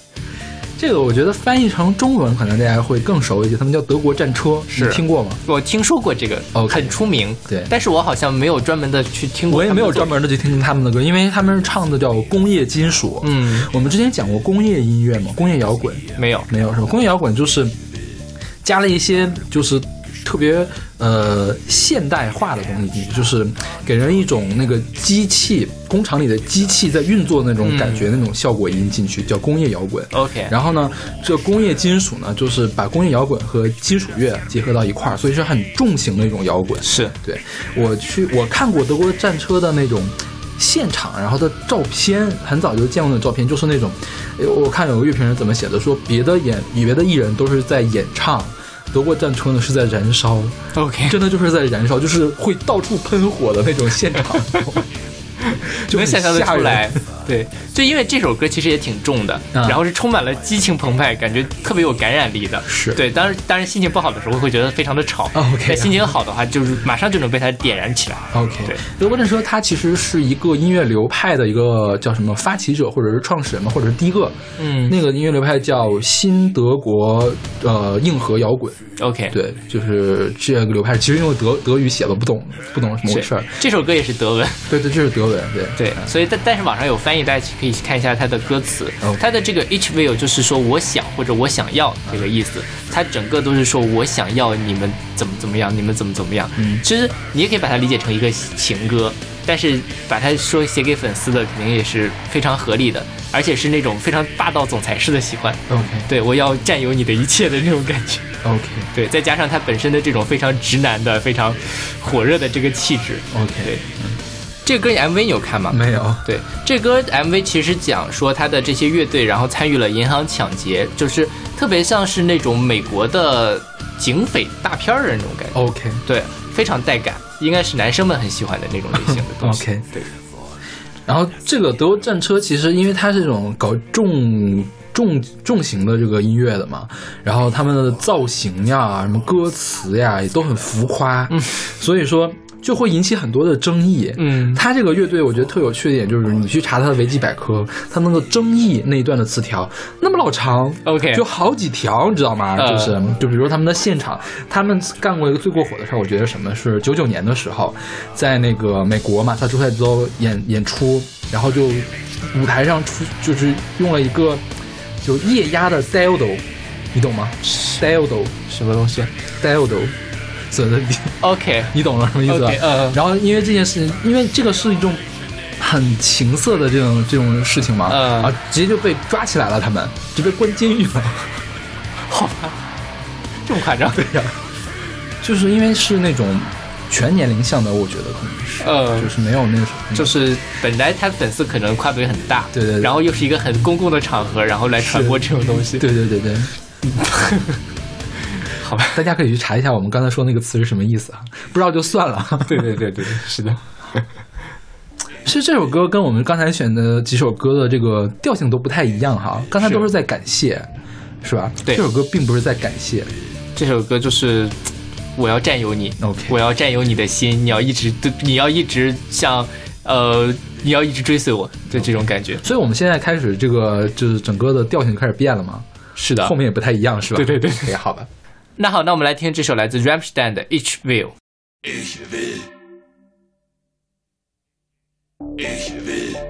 这个我觉得翻译成中文可能大家会更熟一些，他们叫德国战车，是你听过吗？我听说过这个 OK 很出名，对但是我好像没有专门的去听过。我也没有专。门的去听他们的歌，因为他们是唱的叫工业金属。嗯，我们之前讲过工业音乐嘛，工业摇滚没有，没有是吧？工业摇滚就是加了一些就是特别呃现代化的东西进去，就是给人一种那个机器工厂里的机器在运作那种感觉，那种效果音进去，叫工业摇滚。OK，然后呢，这工业金属呢，就是把工业摇滚和金属乐结合到一块儿，所以是很重型的一种摇滚。是对我去我看过德国战车的那种现场，然后的照片，很早就见过那种照片，就是那种，呃我看有个乐评人怎么写的，说别的演别的艺人都是在演唱。德国战车呢是在燃烧。OK 真的就是在燃烧，就是会到处喷火的那种现场，就 很 能想象得吓人。出来。对，就因为这首歌其实也挺重的，啊然后是充满了激情澎湃，感觉特别有感染力的。是对，当然当然心情不好的时候会觉得非常的吵。哦 OK 但心情好的话，就是马上就能被它点燃起来。OK，对，德国战车它其实是一个音乐流派的一个叫什么发起者或者是创始人嘛，或者是第一个。嗯那个音乐流派叫新德国呃硬核摇滚。OK，对，就是这个流派，其实用德德语写的，不懂不懂什么回事儿。这首歌也是德文。对对，这是德文，对对，所以但但是网上有翻译，大家可以看一下它的歌词。它的这个 each will 就是说我想或者我想要这个意思，它整个都是说我想要你们怎么怎么样，你们怎么怎么样。嗯其实你也可以把它理解成一个情歌，但是把它说写给粉丝的，肯定也是非常合理的，而且是那种非常霸道总裁式的喜欢。OK 对我要占有你的一切的那种感觉。OK 对，再加上他本身的这种非常直男的、非常火热的这个气质。OK，对，这个歌 MV 你有看吗？没有。对，这歌 MV 其实讲说他的这些乐队，然后参与了银行抢劫，就是特别像是那种美国的警匪大片儿的那种感觉。OK 对，非常带感，应该是男生们很喜欢的那种类型的东西。OK 对，然后这个德国战车其实因为它是这种搞重重重型的这个音乐的嘛，然后他们的造型呀、什么歌词呀也都很浮夸，嗯，所以说就会引起很多的争议。嗯，他这个乐队我觉得特有趣的一点就是，你去查他的维基百科，他那个争议那一段的词条那么老长 OK 就好几条，你知道吗？呃就是就比如说他们的现场，他们干过一个最过火的事儿，我觉得什么是九九年的时候，在那个美国马萨诸塞州演演出，然后就舞台上出就是用了一个就液压的 dildo，你懂吗？dildo 什么东西？dildo，所以的你？OK，你懂了什么意思吧？然后因为这件事情，因为这个是一种很情色的这种这种事情嘛，嗯。啊，直接就被抓起来了，他们就被关监狱了。好吧，这么夸张？对呀、就是因为是那种全年龄向的，我觉得可能是，呃就是没有那什么，就是本来他粉丝可能跨度也很大，对对对。然后又是一个很公共的场合，然后来传播这种东西，对对对对。好吧，大家可以去查一下我们刚才说那个词是什么意思啊？不知道就算了。对对对对，是的。其实这首歌跟我们刚才选的几首歌的这个调性都不太一样哈，刚才都是在感谢，是吧？对这首歌并不是在感谢。这首歌就是我要占有你 OK 我要占有你的心，你要一直你要一直像呃，你要一直追随我的这种感觉。所以我们现在开始这个就是整个的调性就开始变了嘛，是的后面也不太一样，是吧？对对对也好吧。那好，那我们来听这首来自 Rammstein 的 Each Will。 Ich will. Ich will.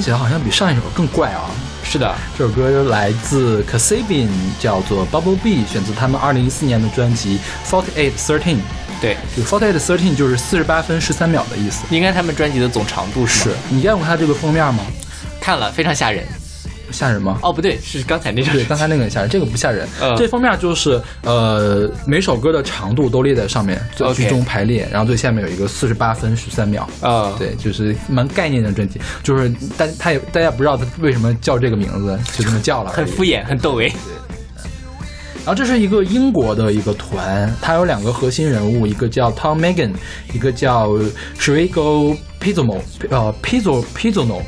听起来好像比上一首更怪啊。是的，这首歌来自 Casabian，叫做 Bubble B，选自他们二零一四年的专辑 Forty Eight Thirteen。对，这个 Forty Eight Thirteen 就是四十八分十三秒的意思。应该他们专辑的总长度是？你见过他这个封面吗？看了非常吓人。吓人吗？哦，不对，是刚才那张。对，刚才那个很吓人，这个不吓人。嗯这封面就是呃，每首歌的长度都列在上面，最居中排列，然后最下面有一个四十八分十三秒。啊，对，就是蛮概念的专辑，就是大他也大家不知道他为什么叫这个名字，就这么叫了。很敷衍，很窦唯。然后这是一个英国的一个团，它有两个核心人物，一个叫 Tom Megan，一个叫 Shrigo Pizzomo，呃 Pizzo Pizzono。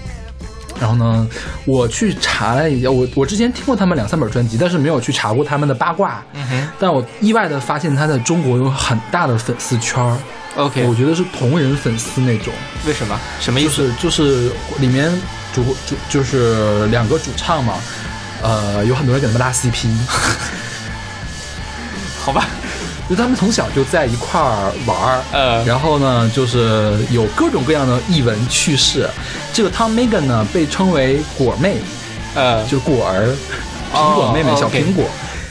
然后呢，我去查了一下，我我之前听过他们两三本专辑，但是没有去查过他们的八卦。嗯哼但我意外的发现他在中国有很大的粉丝圈儿，，OK，我觉得是同人粉丝那种。为什么？什么意就思？是就是里面主主就是两个主唱嘛，呃，有很多人给他们拉 CP，好吧，就他们从小就在一块儿玩儿，呃，然后呢，就是有各种各样的译文趣事。这个 Tom Megan 呢，被称为果妹，呃，就是果儿，苹果妹妹，哦小苹果。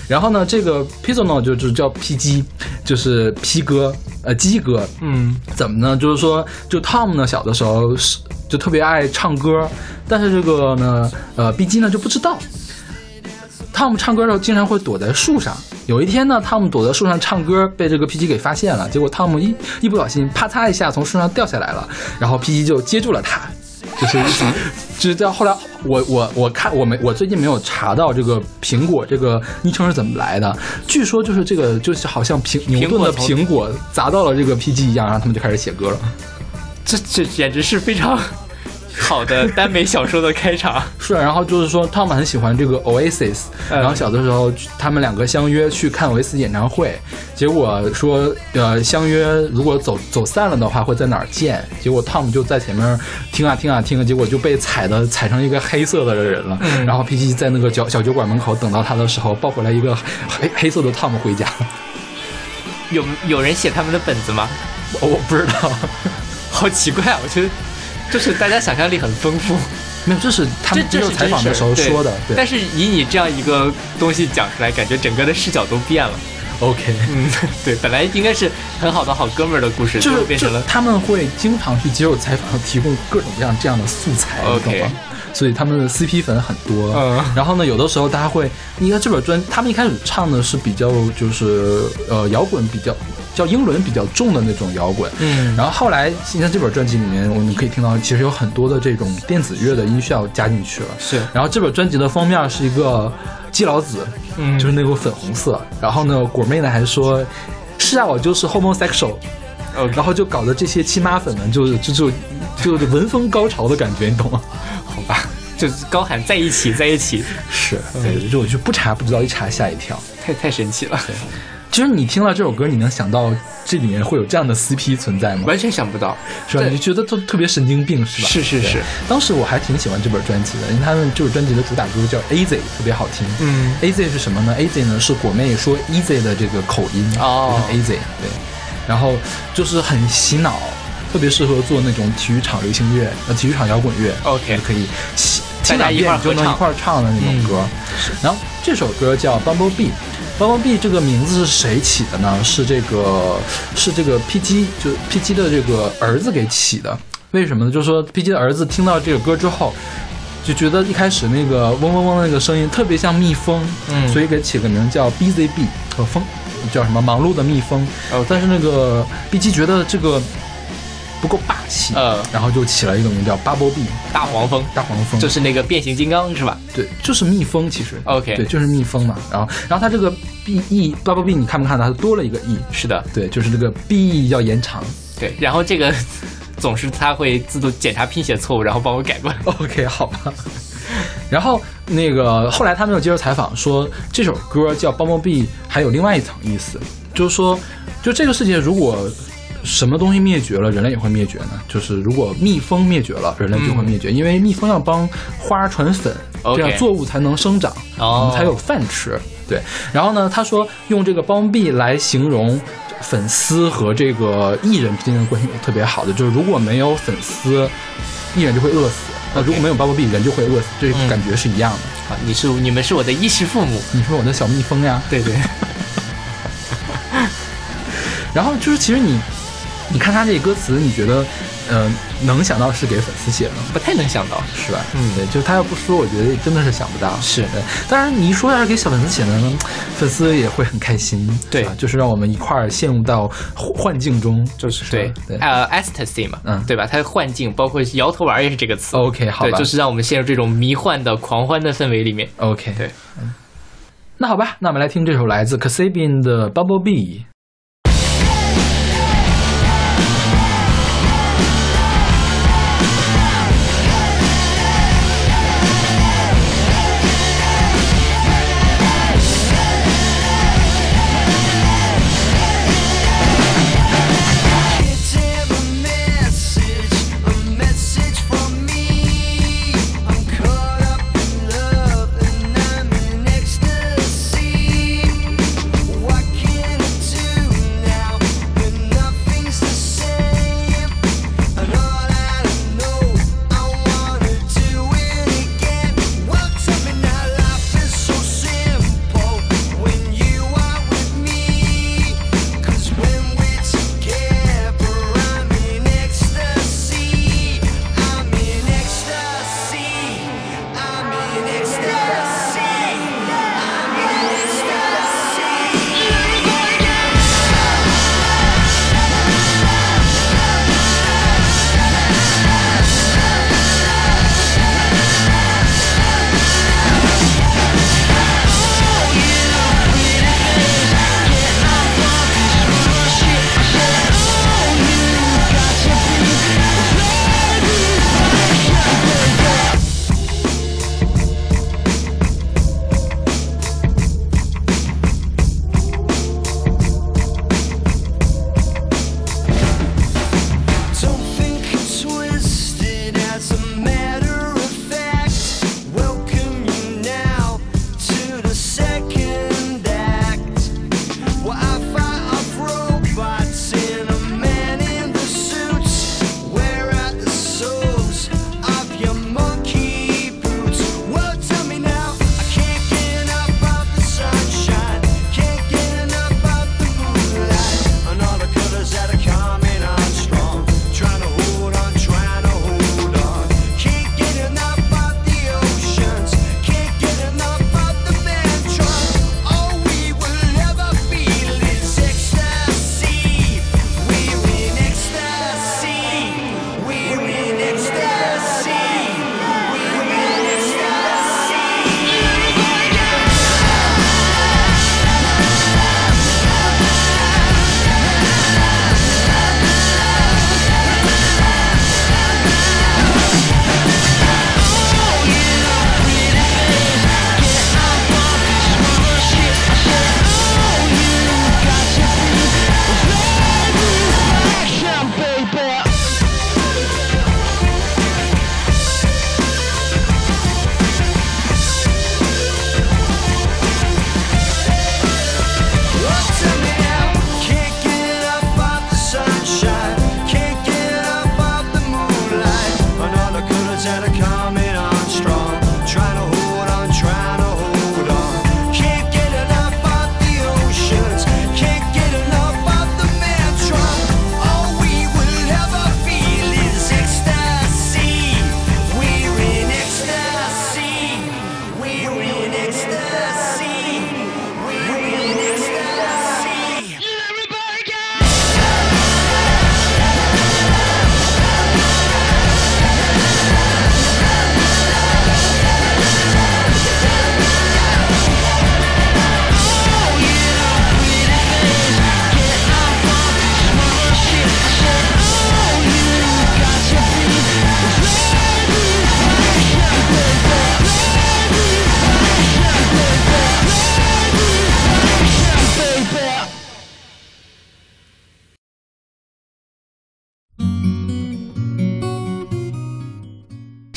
然后呢，这个呢，就就叫 PG，就是 P 哥，呃，鸡哥。嗯，怎么呢？就是说，就 Tom 呢，小的时候是就特别爱唱歌，但是这个呢，呃，B G 呢就不知道。Tom 唱歌的时候经常会躲在树上。有一天呢，Tom 躲在树上唱歌，被这个 PG 给发现了。结果 Tom 一一不小心，啪嚓一下从树上掉下来了，然后 PG 就接住了他。就是，就是到后来，我我我看我没我最近没有查到这个苹果这个昵称是怎么来的。据说就是这个就是好像苹牛顿的苹果砸到了这个 PG 一样，然后他们就开始写歌了。这这简直是非常好的耽美小说的开场。是，然后就是说，Tom 很喜欢这个 Oasis，、嗯然后小的时候他们两个相约去看 Oasis 演唱会，结果说呃相约如果走走散了的话会在哪儿见，结果 Tom 就在前面听啊听啊听啊，结果就被踩的踩成一个黑色的人了，嗯然后 PG 在那个小小酒馆门口等到他的时候，抱回来一个黑黑色的 Tom 回家，有有人写他们的本子吗？我我不知道，好奇怪啊！我觉得就是大家想象力很丰富。没有，这是他们接受采访的时候说的，对但是以你这样一个东西讲出来，感觉整个的视角都变了。，OK。嗯，对，本来应该是很好的好哥们儿的故事，就是变成了他们会经常去接受采访，提供各种各样这样的素材，你懂吗？所以他们的 CP 粉很多。嗯然后呢，有的时候大家会，你看这本专，他们一开始唱的是比较就是呃摇滚比较叫英伦比较重的那种摇滚，嗯然后后来你看这本专辑里面，我们可以听到其实有很多的这种电子乐的音效加进去了。是然后这本专辑的封面是一个基佬子，嗯就是那种粉红色。然后呢，果妹呢还说，是啊，我就是 homosexual。OK 然后就搞得这些亲妈粉们就就就就是闻风高潮的感觉，你懂吗？好吧，就是高喊在一起，在一起，是，对，就我就不查不知道，一查吓一跳。太太神奇了，其实你听了这首歌，你能想到这里面会有这样的 CP 存在吗？完全想不到，是吧？你就觉得特特别神经病，是吧？是是是。当时我还挺喜欢这本专辑的，因为他们这本专辑的主打歌叫 AZ，特别好听。嗯，AZ 是什么呢？AZ 呢是果妹说 easy 的这个口音哦就是 AZ 对，然后就是很洗脑，特别适合做那种体育场流行乐、呃体育场摇滚乐。OK 可以洗听两遍你就能一块儿唱的那种歌。然后这首歌叫 Bumblebee。Bumblebee 这个名字是谁起的呢？是这个是这个 PG 就 PG 的这个儿子给起的。为什么呢？就是说 PG 的儿子听到这个歌之后，就觉得一开始那个嗡嗡嗡的那个声音特别像蜜蜂，嗯所以给起个名叫 BZB 和蜂叫什么忙碌的蜜蜂。OK 但是那个 PG 觉得这个不够霸气，呃然后就起了一个名叫 Bubble Bee 大黄蜂，大黄蜂，就是那个变形金刚是吧？对，就是蜜蜂，其实 OK 对，就是蜜蜂嘛。然后，然后它这个 B E Bubble Bee 你看没看到？它多了一个 e，是的，对，就是这个 B E 要延长。对，然后这个 总是它会自动检查拼写错误，然后帮我改过来。OK，好吧。然后那个后来他们又接受采访说，这首歌叫 Bumblebee 还有另外一层意思，就是说，就这个世界如果什么东西灭绝了，人类也会灭绝呢？就是如果蜜蜂灭绝了，人类就会灭绝，因为蜜蜂要帮花传粉，这样作物才能生长，哦。我们才有饭吃。对，然后呢，他说用这个 Bumblebee 来形容。粉丝和这个艺人之间的关系特别好的，就是如果没有粉丝，艺人就会饿死；那如果没有 Bumblebee，人就会饿死，这个感觉是一样的。啊，你是你们是我的衣食父母，你是我的小蜜蜂呀，对对，然后就是其实你，你看他这歌词，你觉得，呃，能想到是给粉丝写的吗？不太能想到，是吧？嗯对，就是他要不说，我觉得真的是想不到。是对，当然你一说要是给小粉丝写的呢，粉丝也会很开心，对就是让我们一块儿陷入到幻幻境中，就是对对。呃，ecstasy 嘛，嗯对吧？它的幻境，包括摇头丸也是这个词。OK，好吧对，就是让我们陷入这种迷幻的狂欢的氛围里面。OK，对，那好吧，那我们来听这首来自 Kasabian 的 Bumblebee。What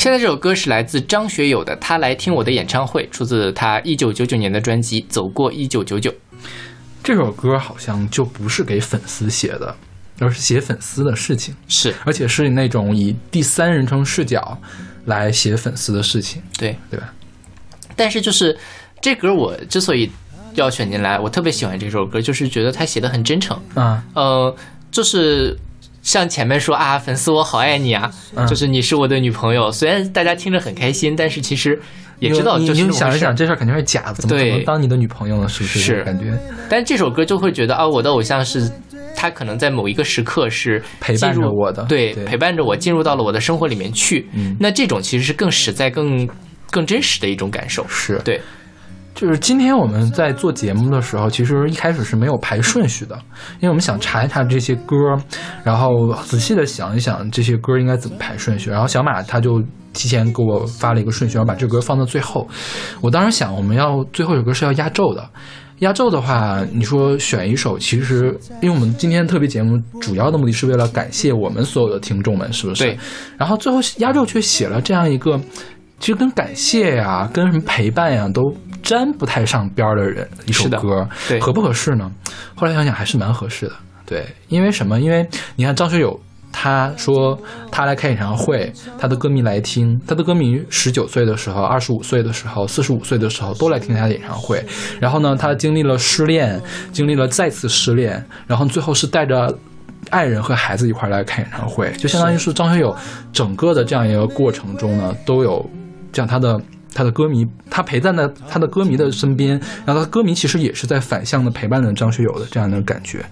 现在这首歌是来自张学友的《他来听我的演唱会》，出自他一九九九年的专辑《走过一九九九》。这首歌好像就不是给粉丝写的，而是写粉丝的事情，是，而且是那种以第三人称视角来写粉丝的事情，对对吧？但是就是这歌，我之所以要选进来，我特别喜欢这首歌，就是觉得他写的很真诚。啊，呃，就是像前面说啊，粉丝我好爱你啊，嗯就是你是我的女朋友。虽然大家听着很开心，但是其实也知道你就是你想一想。这事儿肯定是假的，怎么可能当你的女朋友呢？是不是？是感觉但这首歌就会觉得啊，我的偶像是。他可能在某一个时刻是陪伴着我的对，对陪伴着我进入到了我的生活里面去。嗯那这种其实是更实在、更更真实的一种感受。是对，就是今天我们在做节目的时候，其实一开始是没有排顺序的，因为我们想查一查这些歌，然后仔细的想一想这些歌应该怎么排顺序。然后小马他就提前给我发了一个顺序，然后把这歌放到最后。我当时想，我们要最后一首歌是要压轴的。压轴的话，你说选一首，其实因为我们今天特别节目主要的目的是为了感谢我们所有的听众们，是不是？对。然后最后压轴却写了这样一个，其实跟感谢呀、跟什么陪伴呀都沾不太上边儿的人一首歌，对合不合适呢？后来想想还是蛮合适的，对，因为什么？因为你看张学友。他说他来开演唱会，他的歌迷来听，他的歌迷十九岁的时候、二十五岁的时候、四十五岁的时候都来听他的演唱会。然后呢，他经历了失恋，经历了再次失恋，然后最后是带着爱人和孩子一块儿来看演唱会，就相当于是张学友整个的这样一个过程中呢，都有这样他的。他的歌迷，他陪在那他的歌迷的身边，然后他的歌迷其实也是在反向的陪伴着张学友的这样的感觉。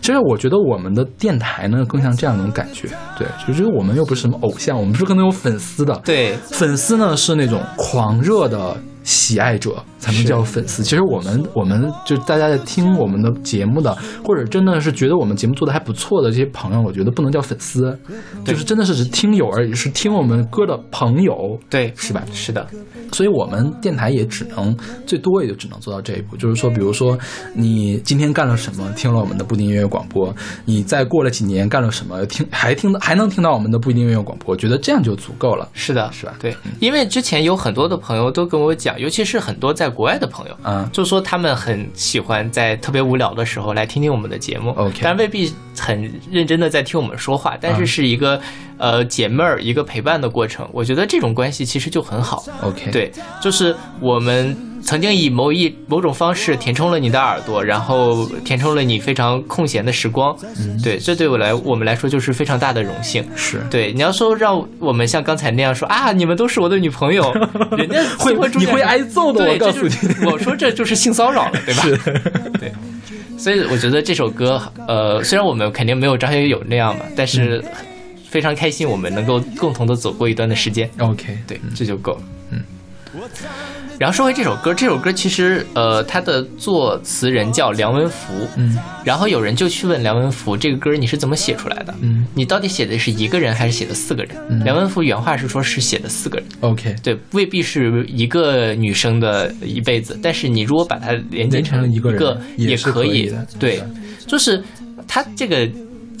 其实我觉得我们的电台呢，更像这样一种感觉。对，就是我们又不是什么偶像，我们是可能有粉丝的。对，粉丝呢是那种狂热的喜爱者才能叫粉丝。其实我们我们就大家在听我们的节目的，或者真的是觉得我们节目做的还不错的这些朋友，我觉得不能叫粉丝，就是真的是只听友而已，是听我们歌的朋友。对，是吧？是的，所以我们电台也只能最多也就只能做到这一步，就是说，比如说你今天干了什么，听了我们的不一定音乐广播，你再过了几年干了什么，听还听还能听到我们的不一定音乐广播，我觉得这样就足够了。是的，是吧？对，因为之前有很多的朋友都跟我讲，尤其是很多在国外的朋友，嗯，就说他们很喜欢在特别无聊的时候来听听我们的节目。OK 但未必很认真的在听我们说话，但是嗯是一个、呃解闷儿、一个陪伴的过程。我觉得这种关系其实就很好。OK，对，就是我们曾经以某一某种方式填充了你的耳朵，然后填充了你非常空闲的时光。嗯对，这对我来我们来说就是非常大的荣幸。是对，你要说让我们像刚才那样说啊，你们都是我的女朋友，人家会会你会挨揍的我告诉你我说这就是性骚扰了，对吧？对，所以我觉得这首歌，呃，虽然我们肯定没有张学友那样嘛，但是非常开心，我们能够共同的走过一段的时间。OK，对，这就够了。嗯。然后说回这首歌，这首歌其实呃，它的作词人叫梁文福，嗯，然后有人就去问梁文福，这个歌你是怎么写出来的？嗯，你到底写的是一个人还是写的四个人？嗯。梁文福原话是说是写的四个人，OK，对，未必是一个女生的一辈子，但是你如果把它连接成一个人也是可可以的对，就是他这个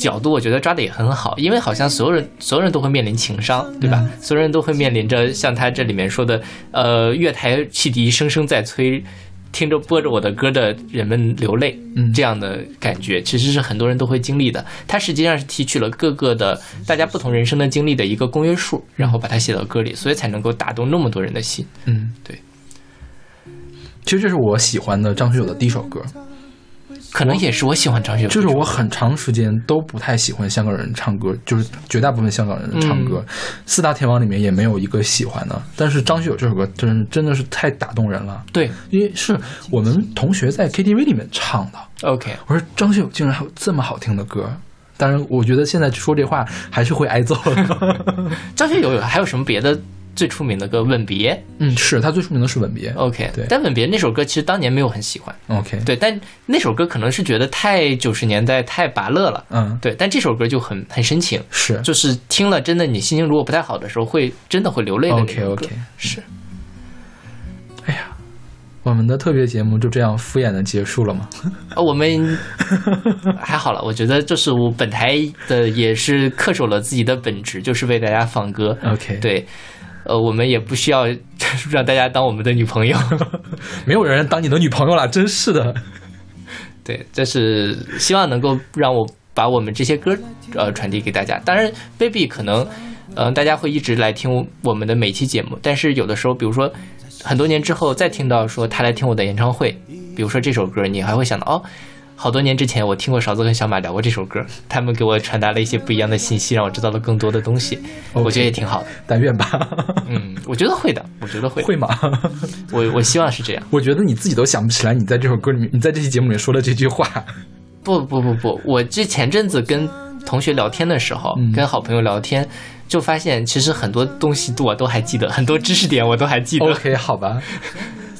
角度，我觉得抓的也很好，因为好像所有人所有人都会面临情伤，对吧？嗯所有人都会面临着像他这里面说的，呃，月台汽笛声声在催。听着播着我的歌的人们流泪，嗯这样的感觉其实是很多人都会经历的。它实际上是提取了各个的大家不同人生的经历的一个公约数，然后把它写到歌里，所以才能够打动那么多人的心。嗯，对。其实这是我喜欢的张学友的第一首歌，可能也是我喜欢张学友就是我很长时间都不太喜欢香港人唱歌，就是绝大部分香港人唱歌，嗯四大天王里面也没有一个喜欢的。但是张学友这首歌真真的是太打动人了，对，因为是我们同学在 KTV 里面唱的。OK，我说张学友竟然还有这么好听的歌。当然，我觉得现在说这话还是会挨揍的。张学友有还有什么别的最出名的歌？吻别。嗯，是他最出名的是《吻别》。OK，对但吻别那首歌其实当年没有很喜欢。OK，对，但那首歌可能是觉得太九十年代太拔乐了。嗯，对，但这首歌就很很深情，是就是听了真的你心情如果不太好的时候，会真的会流泪的 OK OK，是。哎呀，我们的特别节目就这样敷衍的结束了吗？啊，我们 还好了，我觉得就是我本台的也是恪守了自己的本职，就是为大家放歌。OK，对，呃，我们也不需要 让大家当我们的女朋友。没有人当你的女朋友了，真是的。对，这是希望能够让我把我们这些歌呃传递给大家。当然，baby 可能嗯、呃大家会一直来听我们的每期节目，但是有的时候，比如说很多年之后再听到说他来听我的演唱会，比如说这首歌，你还会想到哦。好多年之前，我听过勺子跟小马聊过这首歌，他们给我传达了一些不一样的信息，让我知道了更多的东西。我觉得也挺好的。但愿吧。嗯，我觉得会的，我觉得会会吗？我我希望是这样。我觉得你自己都想不起来，你在这首歌里面，你在这期节目里面说的这句话。不不不不，我这前阵子跟同学聊天的时候，嗯跟好朋友聊天，就发现其实很多东西我都还记得，很多知识点我都还记得。OK，好吧。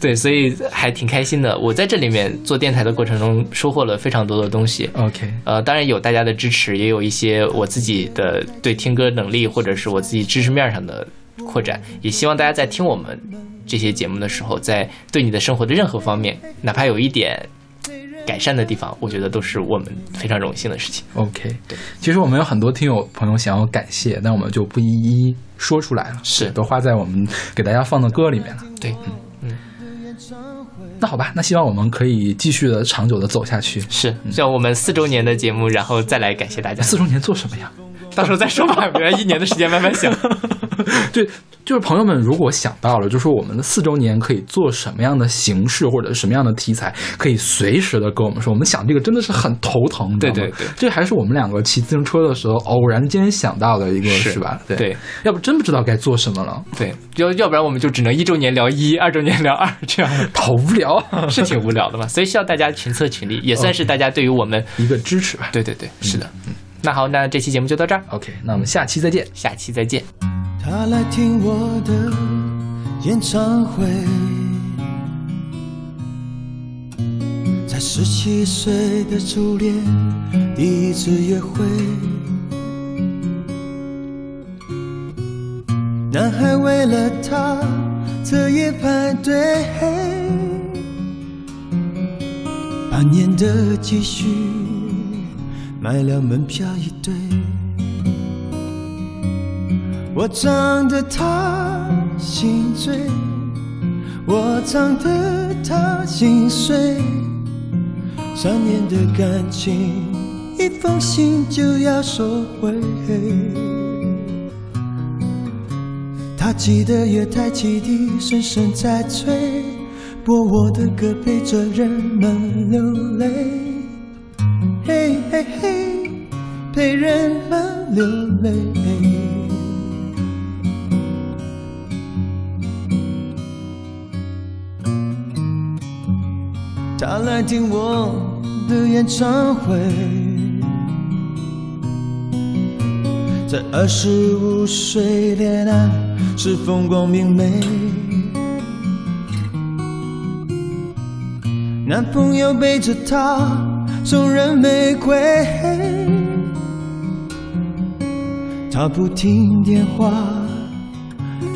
对，所以还挺开心的。我在这里面做电台的过程中，收获了非常多的东西。OK，呃，当然有大家的支持，也有一些我自己的对听歌能力或者是我自己知识面上的扩展。也希望大家在听我们这些节目的时候，在对你的生活的任何方面，哪怕有一点改善的地方，我觉得都是我们非常荣幸的事情。OK，对，其实我们有很多听友朋友想要感谢，但我们就不一一说出来了，是都花在我们给大家放的歌里面了。对，嗯。那好吧，那希望我们可以继续的长久的走下去。是，像我们四周年的节目，然后再来感谢大家。四周年做什么呀？到时候再说吧，原来一年的时间慢慢想。对，就是朋友们如果想到了，就说我们的四周年可以做什么样的形式或者什么样的题材，可以随时的跟我们说。我们想这个真的是很头疼，对对对这还是我们两个骑自行车的时候偶然间想到的一个，是吧？对对，要不真不知道该做什么了。对，要要不然我们就只能一周年聊一，二周年聊二，这样 好无聊，是挺无聊的嘛。所以需要大家群策群力，也算是大家对于我们一个支持吧。对对对，是的。嗯，那好，那这期节目就到这儿。OK，那我们下期再见。下期再见。他来听我的演唱会，在十七岁的初恋第一次约会，男孩为了她彻夜排队，半年的积蓄买了门票一对。我唱得他心醉，我唱得他心碎。三年的感情，一封信就要收回。他记得月台汽笛声声在催，播我的歌陪着人们流泪。嘿嘿嘿，陪人们流泪。他来听我的演唱会，在二十五岁恋爱是风光明媚，男朋友背着她送人玫瑰，他不听电话，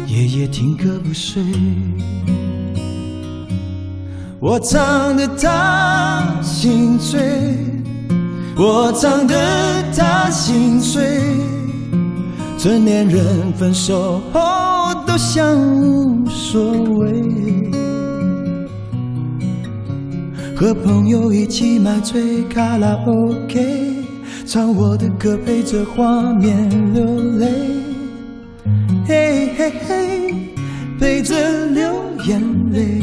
夜夜听歌不睡。我唱得他心醉，我唱得他心碎。成年人分手后都像无所谓，和朋友一起买醉卡拉 OK，唱我的歌陪着画面流泪，嘿嘿嘿，陪着流眼泪。